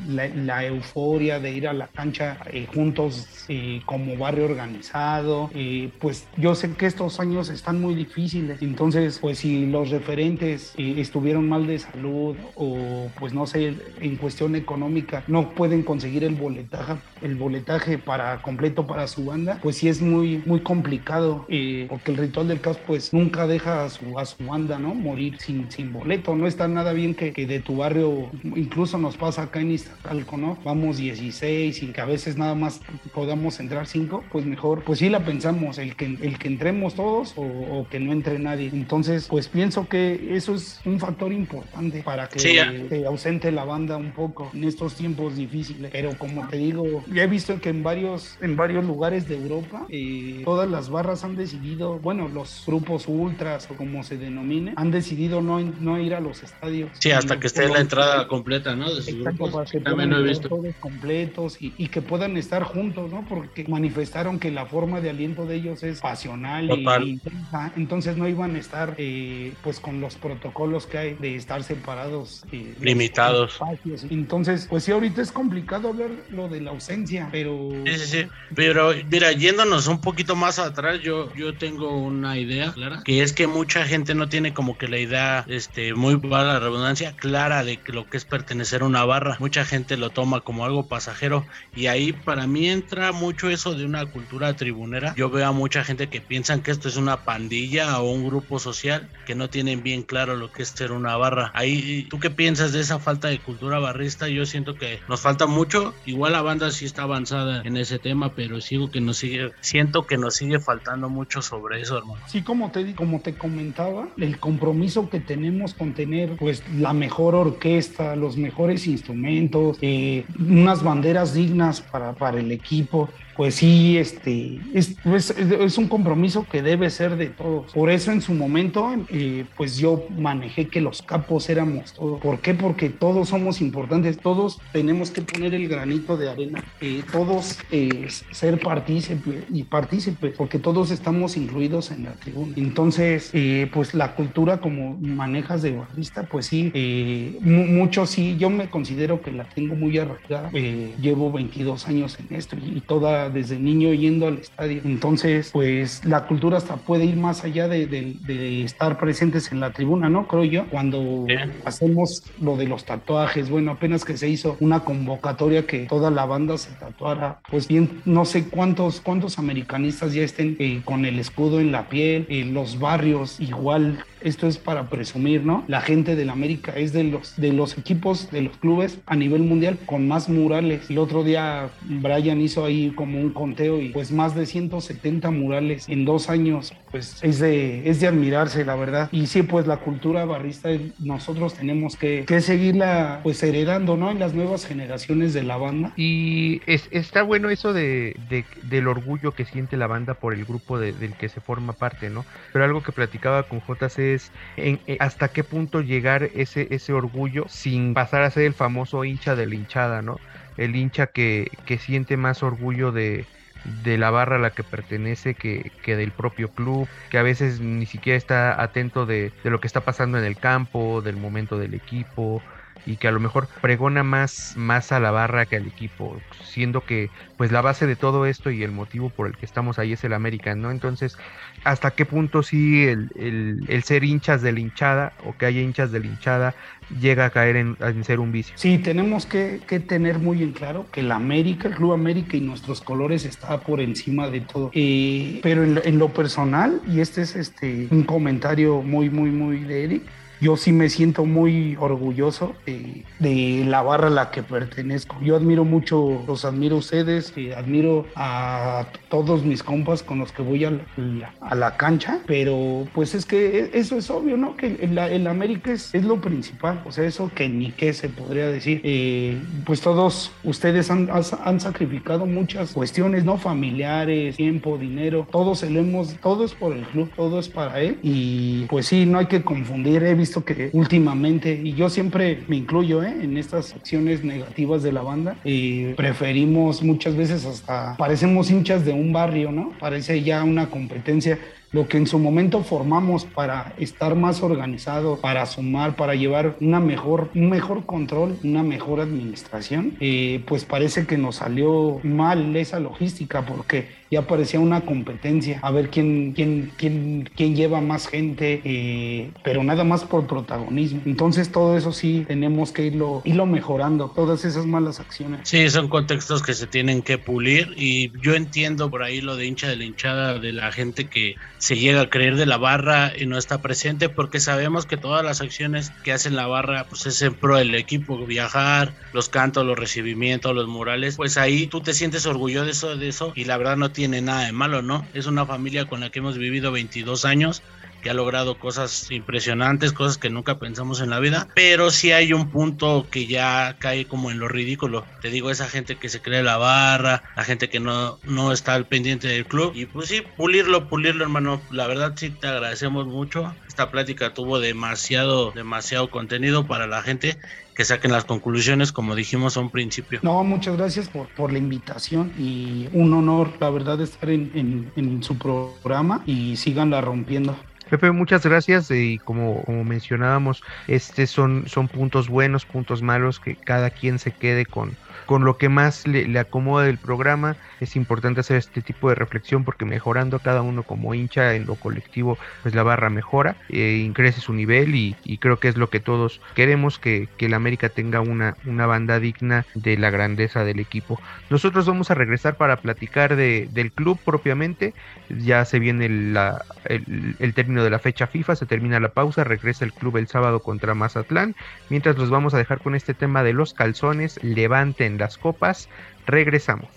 la euforia de ir a la cancha eh, juntos eh, como barrio organizado. eh, pues yo sé que estos años están muy difíciles. Entonces, pues si los referentes eh, estuvieron mal de salud o pues no sé, en cuestión económica no pueden conseguir el boletaje, el boletaje para completo para su banda, pues sí es muy, muy complicado eh, porque el ritual del caos pues nunca deja a su, a su banda, ¿no? Morir sin, sin boleto. No está nada bien que, que de tu barrio, incluso nos pasa acá en Iztacalco, ¿no? Vamos 16 y que a veces nada más podamos entrar 5, pues mejor, pues sí la pensamos, el que, el que entremos todos o, o que no entre nadie. Entonces, pues pienso que eso es un factor importante para que Sí, se ausente la banda un poco en estos tiempos difíciles. Pero como te digo, ya he visto que en varios, en varios lugares de Europa, eh, todas las barras han decidido, bueno, los grupos ultras o como se denomine, han decidido no, no ir a los estadios. Sí, hasta que esté la entrada completa, ¿no? De sus grupos. También lo he visto. Completos y, y que puedan estar juntos, ¿no? Porque manifestaron que la forma de aliento de ellos es pasional y- Total. y intensa, entonces no iban a estar eh, pues con los protocolos que hay de estar separados. eh, Limitados. espacios. Entonces, pues sí, ahorita es complicado hablar lo de la ausencia, pero... Sí, sí, sí. Pero mira, yéndonos un poquito más atrás, yo, yo tengo una idea clara, que es que mucha gente no tiene como que la idea, este, muy para la redundancia, clara de que lo que es pertenecer a una barra. Mucha gente lo toma como algo pasajero y ahí para mí entra mucho eso de una cultura tribunera. Yo veo a mucha gente que piensan que esto es una pandilla o un grupo social que no tienen bien claro lo que es ser una barra. Ahí, ¿tú qué piensas de esa falta de cultura barrista? Yo siento que nos falta mucho. Igual la banda sí está avanzada en ese tema, pero sigo que nos sigue, siento que nos sigue faltando mucho sobre eso, hermano. Sí, como te, como te comentaba, el compromiso que tenemos con tener pues la mejor orquesta, los mejores instrumentos, eh, unas banderas dignas para, para el equipo, pues sí, este, es, pues, es- un compromiso que debe ser de todos. Por eso en su momento, eh, pues yo manejé que los capos éramos todos. ¿Por qué? Porque todos somos importantes, todos tenemos que poner el granito de arena, eh, todos eh, ser partícipes y partícipes, porque todos estamos incluidos en la tribuna. Entonces, eh, pues la cultura como manejas de barrista, pues sí, eh, mu- mucho sí, yo me considero que la tengo muy arraigada. Llevo 22 años en esto y toda, desde niño yendo al estadio. Entonces, pues la cultura hasta puede ir más allá de, de- de estar presentes en la tribuna, ¿no? Creo yo, cuando Bien. hacemos lo de los tatuajes, bueno, apenas que se hizo una convocatoria que toda la banda se tatuara, pues bien, no sé cuántos, cuántos americanistas ya estén eh, con el escudo en la piel, eh, los barrios igual. Esto es para presumir, ¿no? La gente del América es de los, de los equipos, de los clubes a nivel mundial con más murales. El otro día Brian hizo ahí como un conteo y pues más de 170 murales en dos años. Pues es de, es de admirarse, la verdad. Y sí, pues la cultura barrista nosotros tenemos que, que seguirla pues heredando, ¿no? En las nuevas generaciones de la banda. Y es- está bueno eso de, de- del orgullo que siente la banda por el grupo de- del que se forma parte, ¿no? Pero algo que platicaba con JC es eh, hasta qué punto llegar ese, ese orgullo sin pasar a ser el famoso hincha de la hinchada, ¿no? El hincha que, que siente más orgullo de, de la barra a la que pertenece que, que del propio club, que a veces ni siquiera está atento de, de lo que está pasando en el campo, del momento del equipo, y que a lo mejor pregona más, más a la barra que al equipo, siendo que pues la base de todo esto y el motivo por el que estamos ahí es el American, ¿no? Entonces, ¿hasta qué punto sí el, el- ser hinchas de la hinchada o que haya hinchas de la hinchada llega a caer en, en ser un vicio? Sí, tenemos que, que tener muy en claro que el América, el Club América y nuestros colores está por encima de todo. Eh, pero en en lo personal, y este es este un comentario muy, muy, muy de Eric, yo sí me siento muy orgulloso de, de la barra a la que pertenezco. Yo admiro mucho, los admiro a ustedes, eh, admiro a todos mis compas con los que voy a la, a la cancha, pero pues es que eso es obvio, ¿no? Que el, el América es, es lo principal, o sea, eso que ni qué se podría decir. Eh, pues todos ustedes han, han sacrificado muchas cuestiones, ¿no? Familiares, tiempo, dinero, todo se lo hemos, todo es por el club, todo es para él y pues sí, no hay que confundir, he visto que últimamente, y yo siempre me incluyo ¿eh? en estas acciones negativas de la banda, eh, preferimos muchas veces hasta, parecemos hinchas de un barrio, ¿no? Parece ya una competencia lo que en su momento formamos para estar más organizado, para sumar, para llevar una mejor, un mejor control, una mejor administración, eh, pues parece que nos salió mal esa logística porque ya parecía una competencia, a ver quién, quién, quién, quién lleva más gente, eh, pero nada más por protagonismo. Entonces todo eso sí tenemos que irlo, irlo mejorando, todas esas malas acciones. Sí, son contextos que se tienen que pulir y yo entiendo por ahí lo de hincha de la hinchada de la gente que se llega a creer de la barra y no está presente porque sabemos que todas las acciones que hacen la barra pues es en pro del equipo, viajar, los cantos, los recibimientos, los murales, pues ahí tú te sientes orgulloso de eso, y la verdad no tiene nada de malo, ¿no? Es una familia con la que hemos vivido 22 años que ha logrado cosas impresionantes, cosas que nunca pensamos en la vida, pero sí hay un punto que ya cae como en lo ridículo. Te digo, esa gente que se cree la barra, la gente que no, no está al pendiente del club, y pues sí, pulirlo, pulirlo, hermano. La verdad sí te agradecemos mucho. Esta plática tuvo demasiado, demasiado contenido para la gente que saquen las conclusiones, como dijimos a un principio. No, muchas gracias por, por la invitación y un honor, la verdad, estar en, en, en su programa y síganla rompiendo. Pepe, muchas gracias y como, como mencionábamos, este son, son puntos buenos, puntos malos, que cada quien se quede con, con lo que más le, le acomoda del programa. Es importante hacer este tipo de reflexión porque mejorando cada uno como hincha en lo colectivo, pues la barra mejora, eh, crece su nivel y, y creo que es lo que todos queremos, que, que el América tenga una, una banda digna de la grandeza del equipo. Nosotros vamos a regresar para platicar de, del club propiamente, ya se viene la, el, el término de la fecha FIFA, se termina la pausa, regresa el club el sábado contra Mazatlán, mientras los vamos a dejar con este tema de los calzones, levanten las copas, regresamos.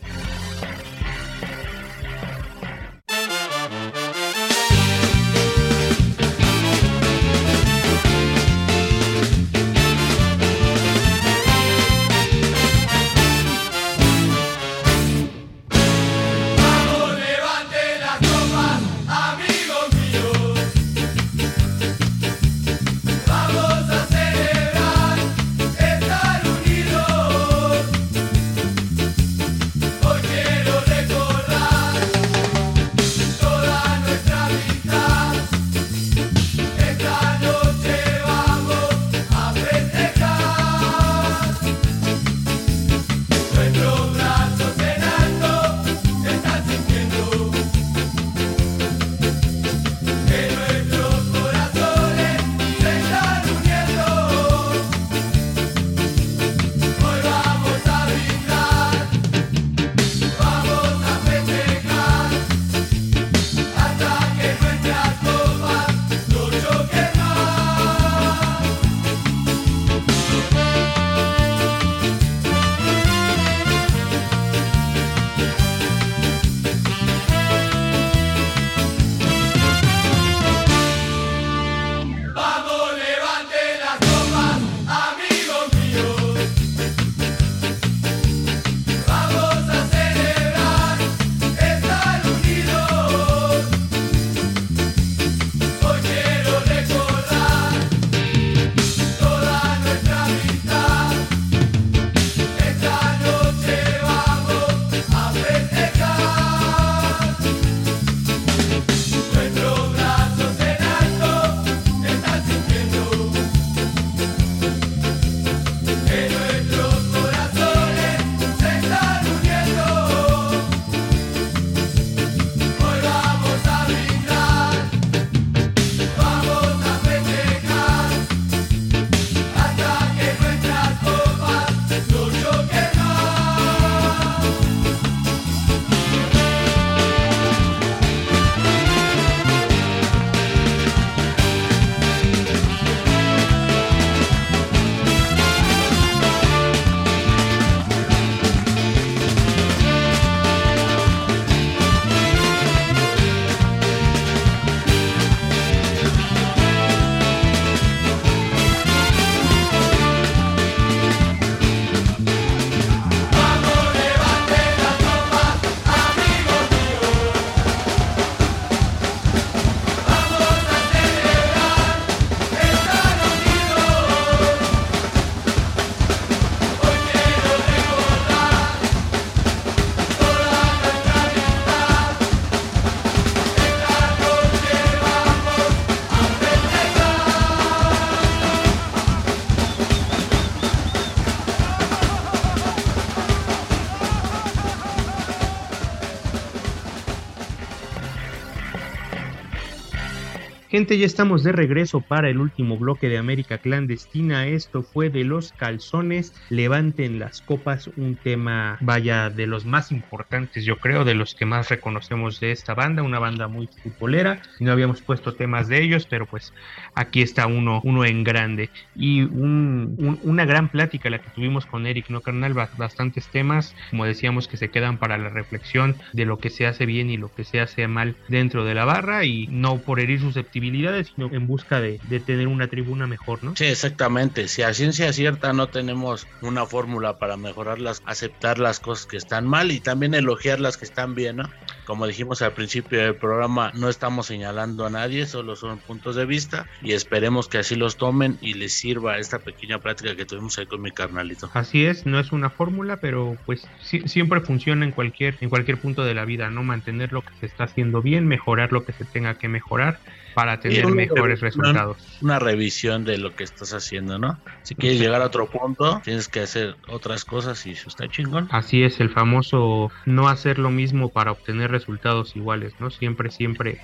Gente, ya estamos de regreso para el último bloque de América Clandestina. Esto fue de los calzones. Levanten las copas, un tema, vaya, de los más importantes, yo creo, de los que más reconocemos de esta banda, una banda muy futbolera. No habíamos puesto temas de ellos, pero pues aquí está uno, uno en grande. Y un- un- una gran plática la que tuvimos con Eric, ¿no, carnal? Ba- Bastantes temas, como decíamos, que se quedan para la reflexión de lo que se hace bien y lo que se hace mal dentro de la barra y no por herir susceptibilidades, sino en busca de, de tener una tribuna mejor, ¿no? Sí, exactamente. Si a ciencia cierta no tenemos una fórmula para mejorarlas, aceptar las cosas que están mal y también elogiar las que están bien, ¿no? Como dijimos al principio del programa, no estamos señalando a nadie, solo son puntos de vista y esperemos que así los tomen y les sirva esta pequeña plática que tuvimos ahí con mi carnalito. Así es, no es una fórmula, pero pues si- siempre funciona en cualquier, en cualquier punto de la vida, ¿no? Mantener lo que se está haciendo bien, mejorar lo que se tenga que mejorar para tener una mejores revisión. resultados. Una revisión de lo que estás haciendo, ¿no? Si quieres llegar a otro punto, tienes que hacer otras cosas y eso está chingón. Así es, el famoso no hacer lo mismo para obtener resultados iguales, ¿no? Siempre, siempre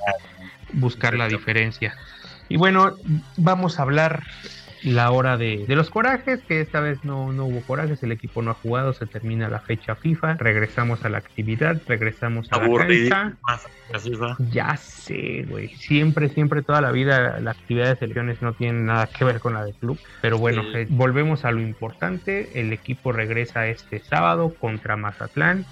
buscar la diferencia. Y bueno, vamos a hablar la hora de, de los corajes, que esta vez no, no hubo corajes, el equipo no ha jugado, se termina la fecha FIFA, regresamos a la actividad, regresamos a la Aburridísimo. cancha. Ya sé, güey. Siempre, siempre, toda la vida la actividad de selecciones no tiene nada que ver con la de club. Pero bueno, Sí. eh, volvemos a lo importante. El equipo regresa este sábado contra Mazatlán.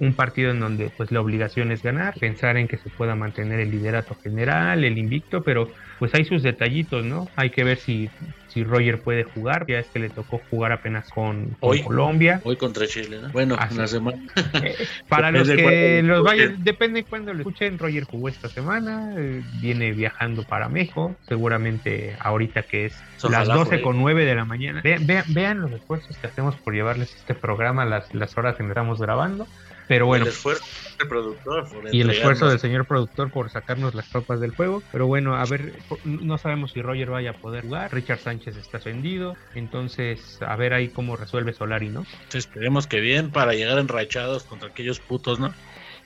Un partido en donde pues la obligación es ganar, pensar en que se pueda mantener el liderato general, el invicto, pero pues hay sus detallitos, ¿no? Hay que ver si, si Roger puede jugar, ya es que le tocó jugar apenas con, con Hoy. Colombia. Hoy contra Chile, ¿no? Bueno, Así una semana. Eh, para los que los vayan, depende cuándo lo escuchen. Roger jugó esta semana, eh, viene viajando para México, seguramente ahorita que es Ojalá las por 12 ahí. con 9 de la mañana. Vean, vean, vean los esfuerzos que hacemos por llevarles este programa, las, las horas que estamos grabando. Pero bueno, el esfuerzo del productor. y el esfuerzo del señor productor por sacarnos las tropas del juego. Pero bueno, a ver, no sabemos si Roger vaya a poder jugar. Richard Sánchez está vendido. Entonces, a ver ahí cómo resuelve Solari, ¿no? Esperemos que bien para llegar enrachados contra aquellos putos, ¿no?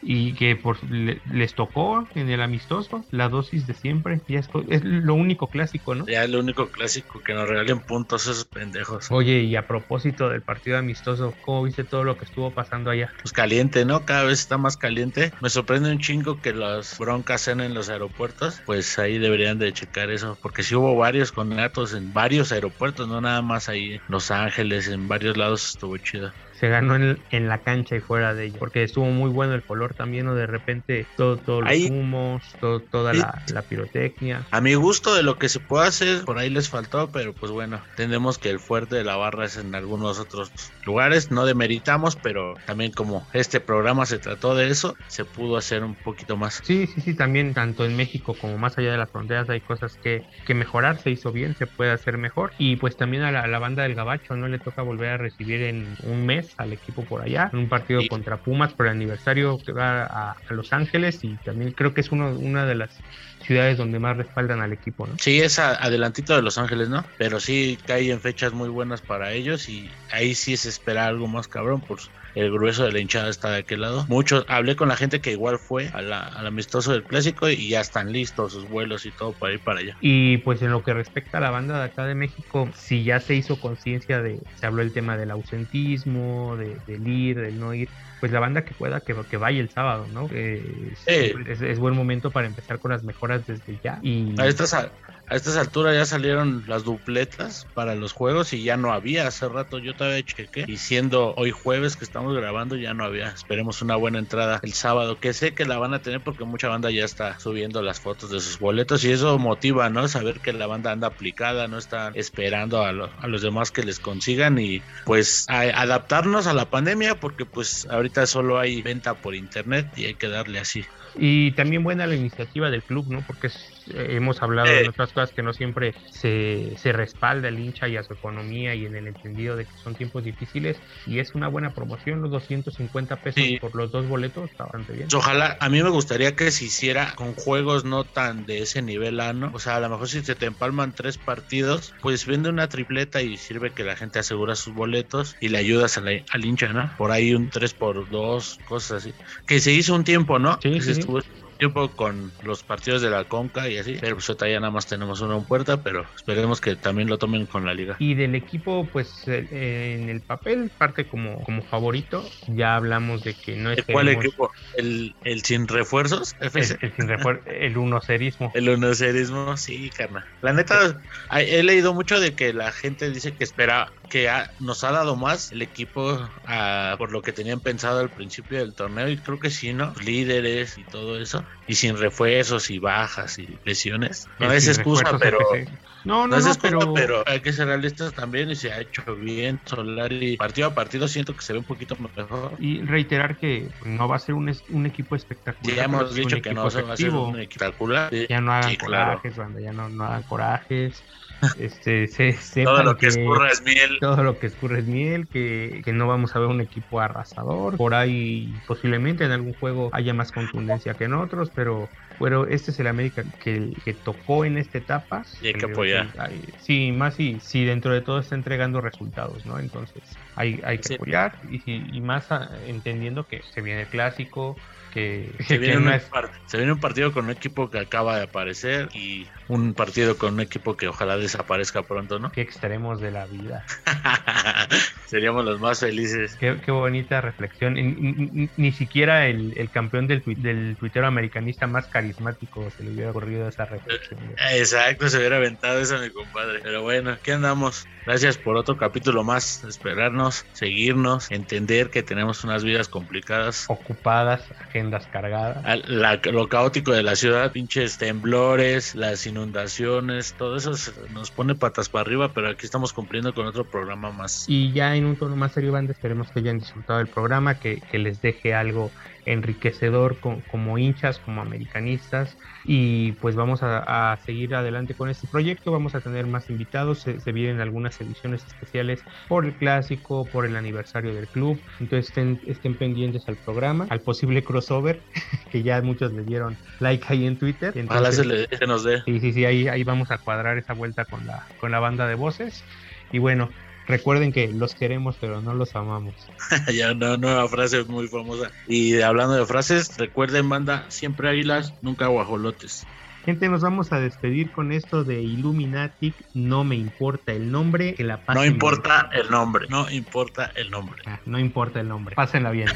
Y que por, le- les tocó en el amistoso la dosis de siempre. Ya es, lo único clásico, ¿no? Ya es lo único clásico que nos regalen puntos esos pendejos. Oye, y a propósito del partido amistoso, ¿cómo viste todo lo que estuvo pasando allá? Pues caliente, ¿no? Cada vez está más caliente. Me sorprende un chingo que las broncas sean en los aeropuertos. Pues ahí deberían de checar eso. Porque sí hubo varios conatos en varios aeropuertos, no nada más ahí en Los Ángeles, en varios lados estuvo chido. Se ganó en, en la cancha y fuera de ella, porque estuvo muy bueno el color también, o de repente todo, todos los Ahí- humos, todo- toda Sí. la, la pirotecnia. A mi gusto de lo que se puede hacer, por ahí les faltó, pero pues bueno, entendemos que el fuerte de la barra es en algunos otros lugares, no demeritamos, pero también como este programa se trató de eso, se pudo hacer un poquito más. Sí, sí, sí, también tanto en México como más allá de las fronteras hay cosas que, que mejorar, se hizo bien, se puede hacer mejor. Y pues también a la, a la banda del Gabacho no le toca volver a recibir en un mes al equipo por allá, en un partido Sí. contra Pumas por el aniversario que va a, a Los Ángeles y también creo que es uno, una de las ciudades donde más respaldan al equipo, ¿no? Sí, es a- adelantito de Los Ángeles, ¿no? Pero sí cae en fechas muy buenas para ellos y ahí sí se espera algo más cabrón, pues el grueso de la hinchada está de aquel lado. Muchos, hablé con la gente que igual fue a la- al amistoso del clásico y ya están listos sus vuelos y todo para ir para allá. Y pues en lo que respecta a la banda de acá de México, si ya se hizo conciencia de, se habló el tema del ausentismo, de, del ir, del no ir, pues la banda que pueda que, que vaya el sábado, ¿no? Eh, Sí. es, es buen momento para empezar con las mejoras desde ya. Y A estas, a, a estas alturas ya salieron las dupletas para los juegos y ya no había. Hace rato yo todavía chequé. Y siendo hoy jueves que estamos grabando, ya no había. Esperemos una buena entrada el sábado, que sé que la van a tener porque mucha banda ya está subiendo las fotos de sus boletos y eso motiva, ¿no? Saber que la banda anda aplicada, no está esperando a, lo- a los demás que les consigan y pues a- adaptarnos a la pandemia porque pues ahorita solo hay venta por internet y hay que darle así. Y también buena la iniciativa del club, ¿no? Porque es- hemos hablado Eh. de otras cosas que no siempre se, se respalda el hincha y a su economía y en el entendido de que son tiempos difíciles. Y es una buena promoción, los 250 pesos Sí. por los dos boletos, está bastante bien. Pues Ojalá, a mí me gustaría que se hiciera con juegos no tan de ese nivel A, ¿no? O sea, a lo mejor si se te empalman tres partidos, pues vende una tripleta y sirve que la gente asegura sus boletos y le ayudas a la- al hincha, ¿no? Por ahí un 3 por 2 cosas así. Que se hizo un tiempo, ¿no? Sí, Que sí, se sí. estuvo tiempo con los partidos de la Conca y así, pero pues ya nada más tenemos uno en puerta, pero esperemos que también lo tomen con la liga. Y del equipo, pues eh, en el papel parte como, como favorito. Ya hablamos de que no ¿El es ¿Cuál equipo? ¿El, el sin refuerzos? El, FC. el sin refuer- el unocerismo. El unocerismo, sí, carnal. La neta, he leído mucho de que la gente dice que espera, que ha- nos ha dado más el equipo ah, por lo que tenían pensado al principio del torneo, y creo que sí, ¿no? Líderes y todo eso, y sin refuerzos y bajas y lesiones. No es excusa, pero. FC. No, No, no, es no, excusa, pero, pero... hay que ser realistas también y se ha hecho bien. Solari, partido a partido, siento que se ve un poquito mejor. Y reiterar que no va a ser un, es- un equipo espectacular. Ya hemos dicho que no se va a ser efectivo. un espectacular. Ya no hagan sí, claro. corajes, banda, ya no, no hagan corajes. Este, se, Todo lo que escurra es miel. todo lo que escurre es miel, que, que no vamos a ver un equipo arrasador. Por ahí posiblemente en algún juego haya más contundencia que en otros, pero bueno, este es el América que, que tocó en esta etapa. Y hay que apoyar. sí, más si, si dentro de todo está entregando resultados, ¿no? Entonces hay, hay que Sí. apoyar y, y más entendiendo que se viene el clásico, que, Se que viene, un es se viene un partido con un equipo que acaba de aparecer y un partido con un equipo que ojalá desaparezca pronto, ¿no? qué extremos de la vida. Seríamos los más felices. Qué, qué bonita reflexión. Ni, ni- ni siquiera el, el campeón del, del tuitero americanista más carismático se le hubiera ocurrido esa reflexión. Exacto, se hubiera aventado eso, mi compadre. Pero bueno, aquí andamos. Gracias por otro capítulo más. Esperarnos, seguirnos, entender que tenemos unas vidas complicadas. Ocupadas, agendas cargadas. La- lo caótico de la ciudad, pinches temblores, las inundaciones, todo eso nos pone patas para arriba, pero aquí estamos cumpliendo con otro programa más. Y ya en un tono más serio, esperemos que hayan disfrutado del programa, que les deje algo enriquecedor co- como hinchas, como americanistas. Y pues vamos a, a seguir adelante con este proyecto. Vamos a tener más invitados. Se, se vienen algunas ediciones especiales por el clásico, por el aniversario del club. Entonces estén, estén pendientes al programa, al posible crossover, que ya muchos le dieron like ahí en Twitter. Ojalá se, le, se nos dé. Sí, sí, sí, ahí, ahí vamos a cuadrar esa vuelta con la, con la banda de voces. Y bueno, recuerden que los queremos, pero no los amamos. ya una nueva frase muy famosa. Y hablando de frases, recuerden, banda, siempre águilas, nunca guajolotes. Gente, nos vamos a despedir con esto de Illuminatic. No me importa el nombre, que la pasen No bien. importa el nombre, no importa el nombre. Ah, no importa el nombre. Pásenla bien.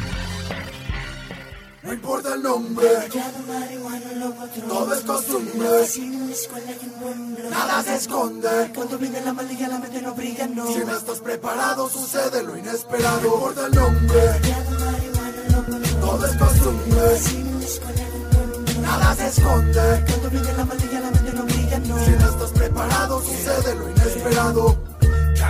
No importa el nombre, todo es costumbre. Nada se esconde. Cuando viene la maldita la mente no brilla, no. Si no estás preparado, sucede lo inesperado. No importa el nombre, todo es costumbre. Nada se esconde. Cuando viene la maldita la mente no brilla, no. Si no estás preparado, sucede lo inesperado.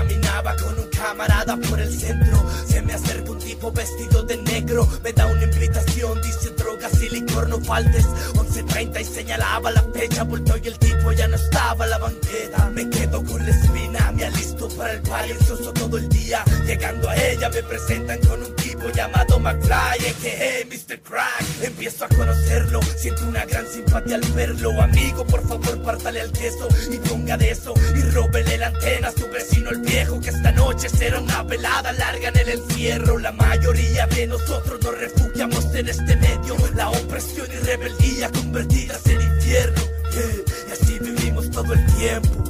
Caminaba con un camarada por el centro. Se me acerca un tipo vestido de negro. Me da una invitación, dice drogas y licor, no faltes. 11.30 y señalaba la fecha. Voltó y el tipo ya no estaba en la banqueta. Me quedo con la espina, me alisto para el baile. Todo el día. Llegando a ella, me presentan con un tipo llamado McFly. Que Mr. Crack. Empiezo a conocerlo. Siento una gran simpatía al verlo. Amigo, por favor, pártale al queso y ponga de eso. Y róbele la antena a su vecino el viejo. Que esta noche será una velada larga en el encierro. La mayoría de nosotros nos refugiamos en este medio. La opresión y rebeldía convertidas en infierno. Yeah, Y así vivimos todo el tiempo.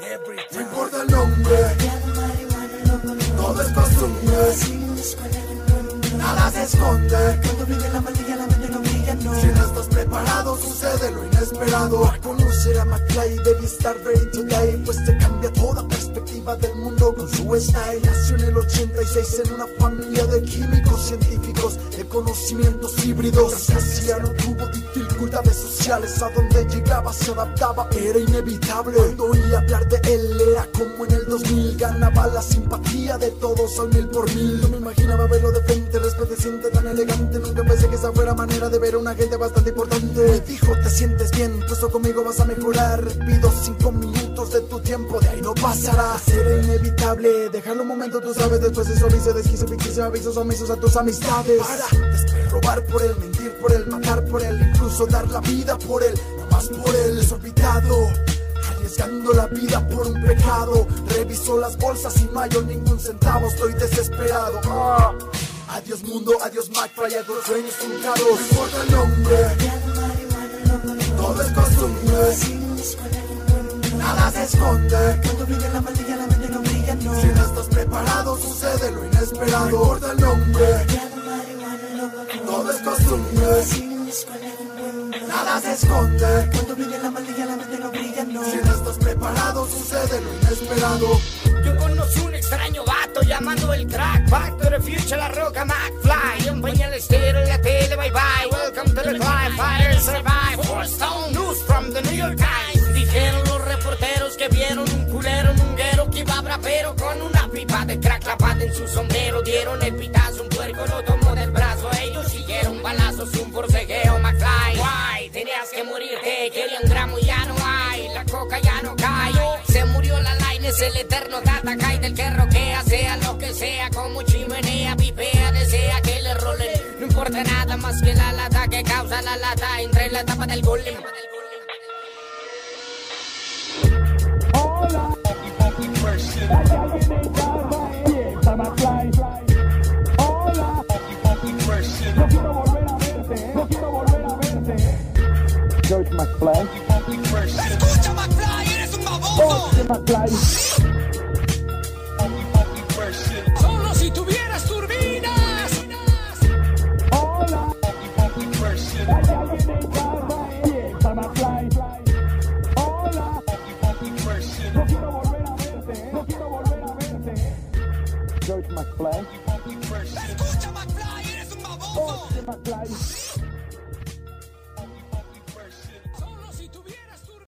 Every No importa el nombre, todo es costumbre. Nada se esconde. Cuando viene la maldita la mente no Si no estás preparado, sucede lo inesperado. A conocer a McFly, debí estar ready today. Pues te cambia toda perspectiva del mundo con su style. Nació en el 86 en una familia de químicos científicos, de conocimientos híbridos. Hacía no tuvo dificultades sociales. A donde llegaba se adaptaba, era inevitable. Cuando oí hablar de él, era como en el 2000. Ganaba la simpatía de todos al mil por mil. No me imaginaba verlo de frente, resplandeciente, tan elegante. Nunca pensé que esa fuera manera de ver a una gente bastante importante. Me dijo, te sientes bien, puesto conmigo vas a mejorar. Pido cinco minutos de tu tiempo, de ahí no pasará. Será inevitable, dejarlo un momento, tú sabes. Después de eso, aviso, desquicio, ficticio, avisos omisos a tus amistades. Para, después robar por él, mentir por él, matar por él, incluso dar la vida por él, no más por él. Es olvidado. Arriesgando la vida por un pecado Reviso las bolsas y no hallo ningún centavo Estoy desesperado Ah. Adiós mundo, adiós McFly, adiós sueños truncados. No importa el nombre, todo es costumbre. Nada se esconde. Cuando brilla la maldilla, la mente no brilla, no. Si no estás preparado, sucede lo inesperado. No importa el nombre, todo es costumbre. Nada se esconde. Cuando brilla la maldilla, la mente no brilla. Si no estás preparado, sucede lo inesperado. Yo conocí un extraño vato llamando el crack Back to the future, la roca McFly. Un pañal estero en la tele, bye bye. Welcome to the climb, fighters survive Four stone news from the New York Times. Dijeron los reporteros que vieron un culero un guero Que iba brapero con una pipa de crack clapada en su sombrero. Dieron el pitazo, un puerco lo tomó del brazo. Ellos siguieron balazos, un forcejeo McFly. Guay, tenías que morirte, querían gramo y es el eterno data cae del que roquea Sea lo que sea, como chimenea, pipea Desea que le rolen, no importa nada más que la lata Que causa la lata entre la tapa del golem. Escucha, McFly, eres un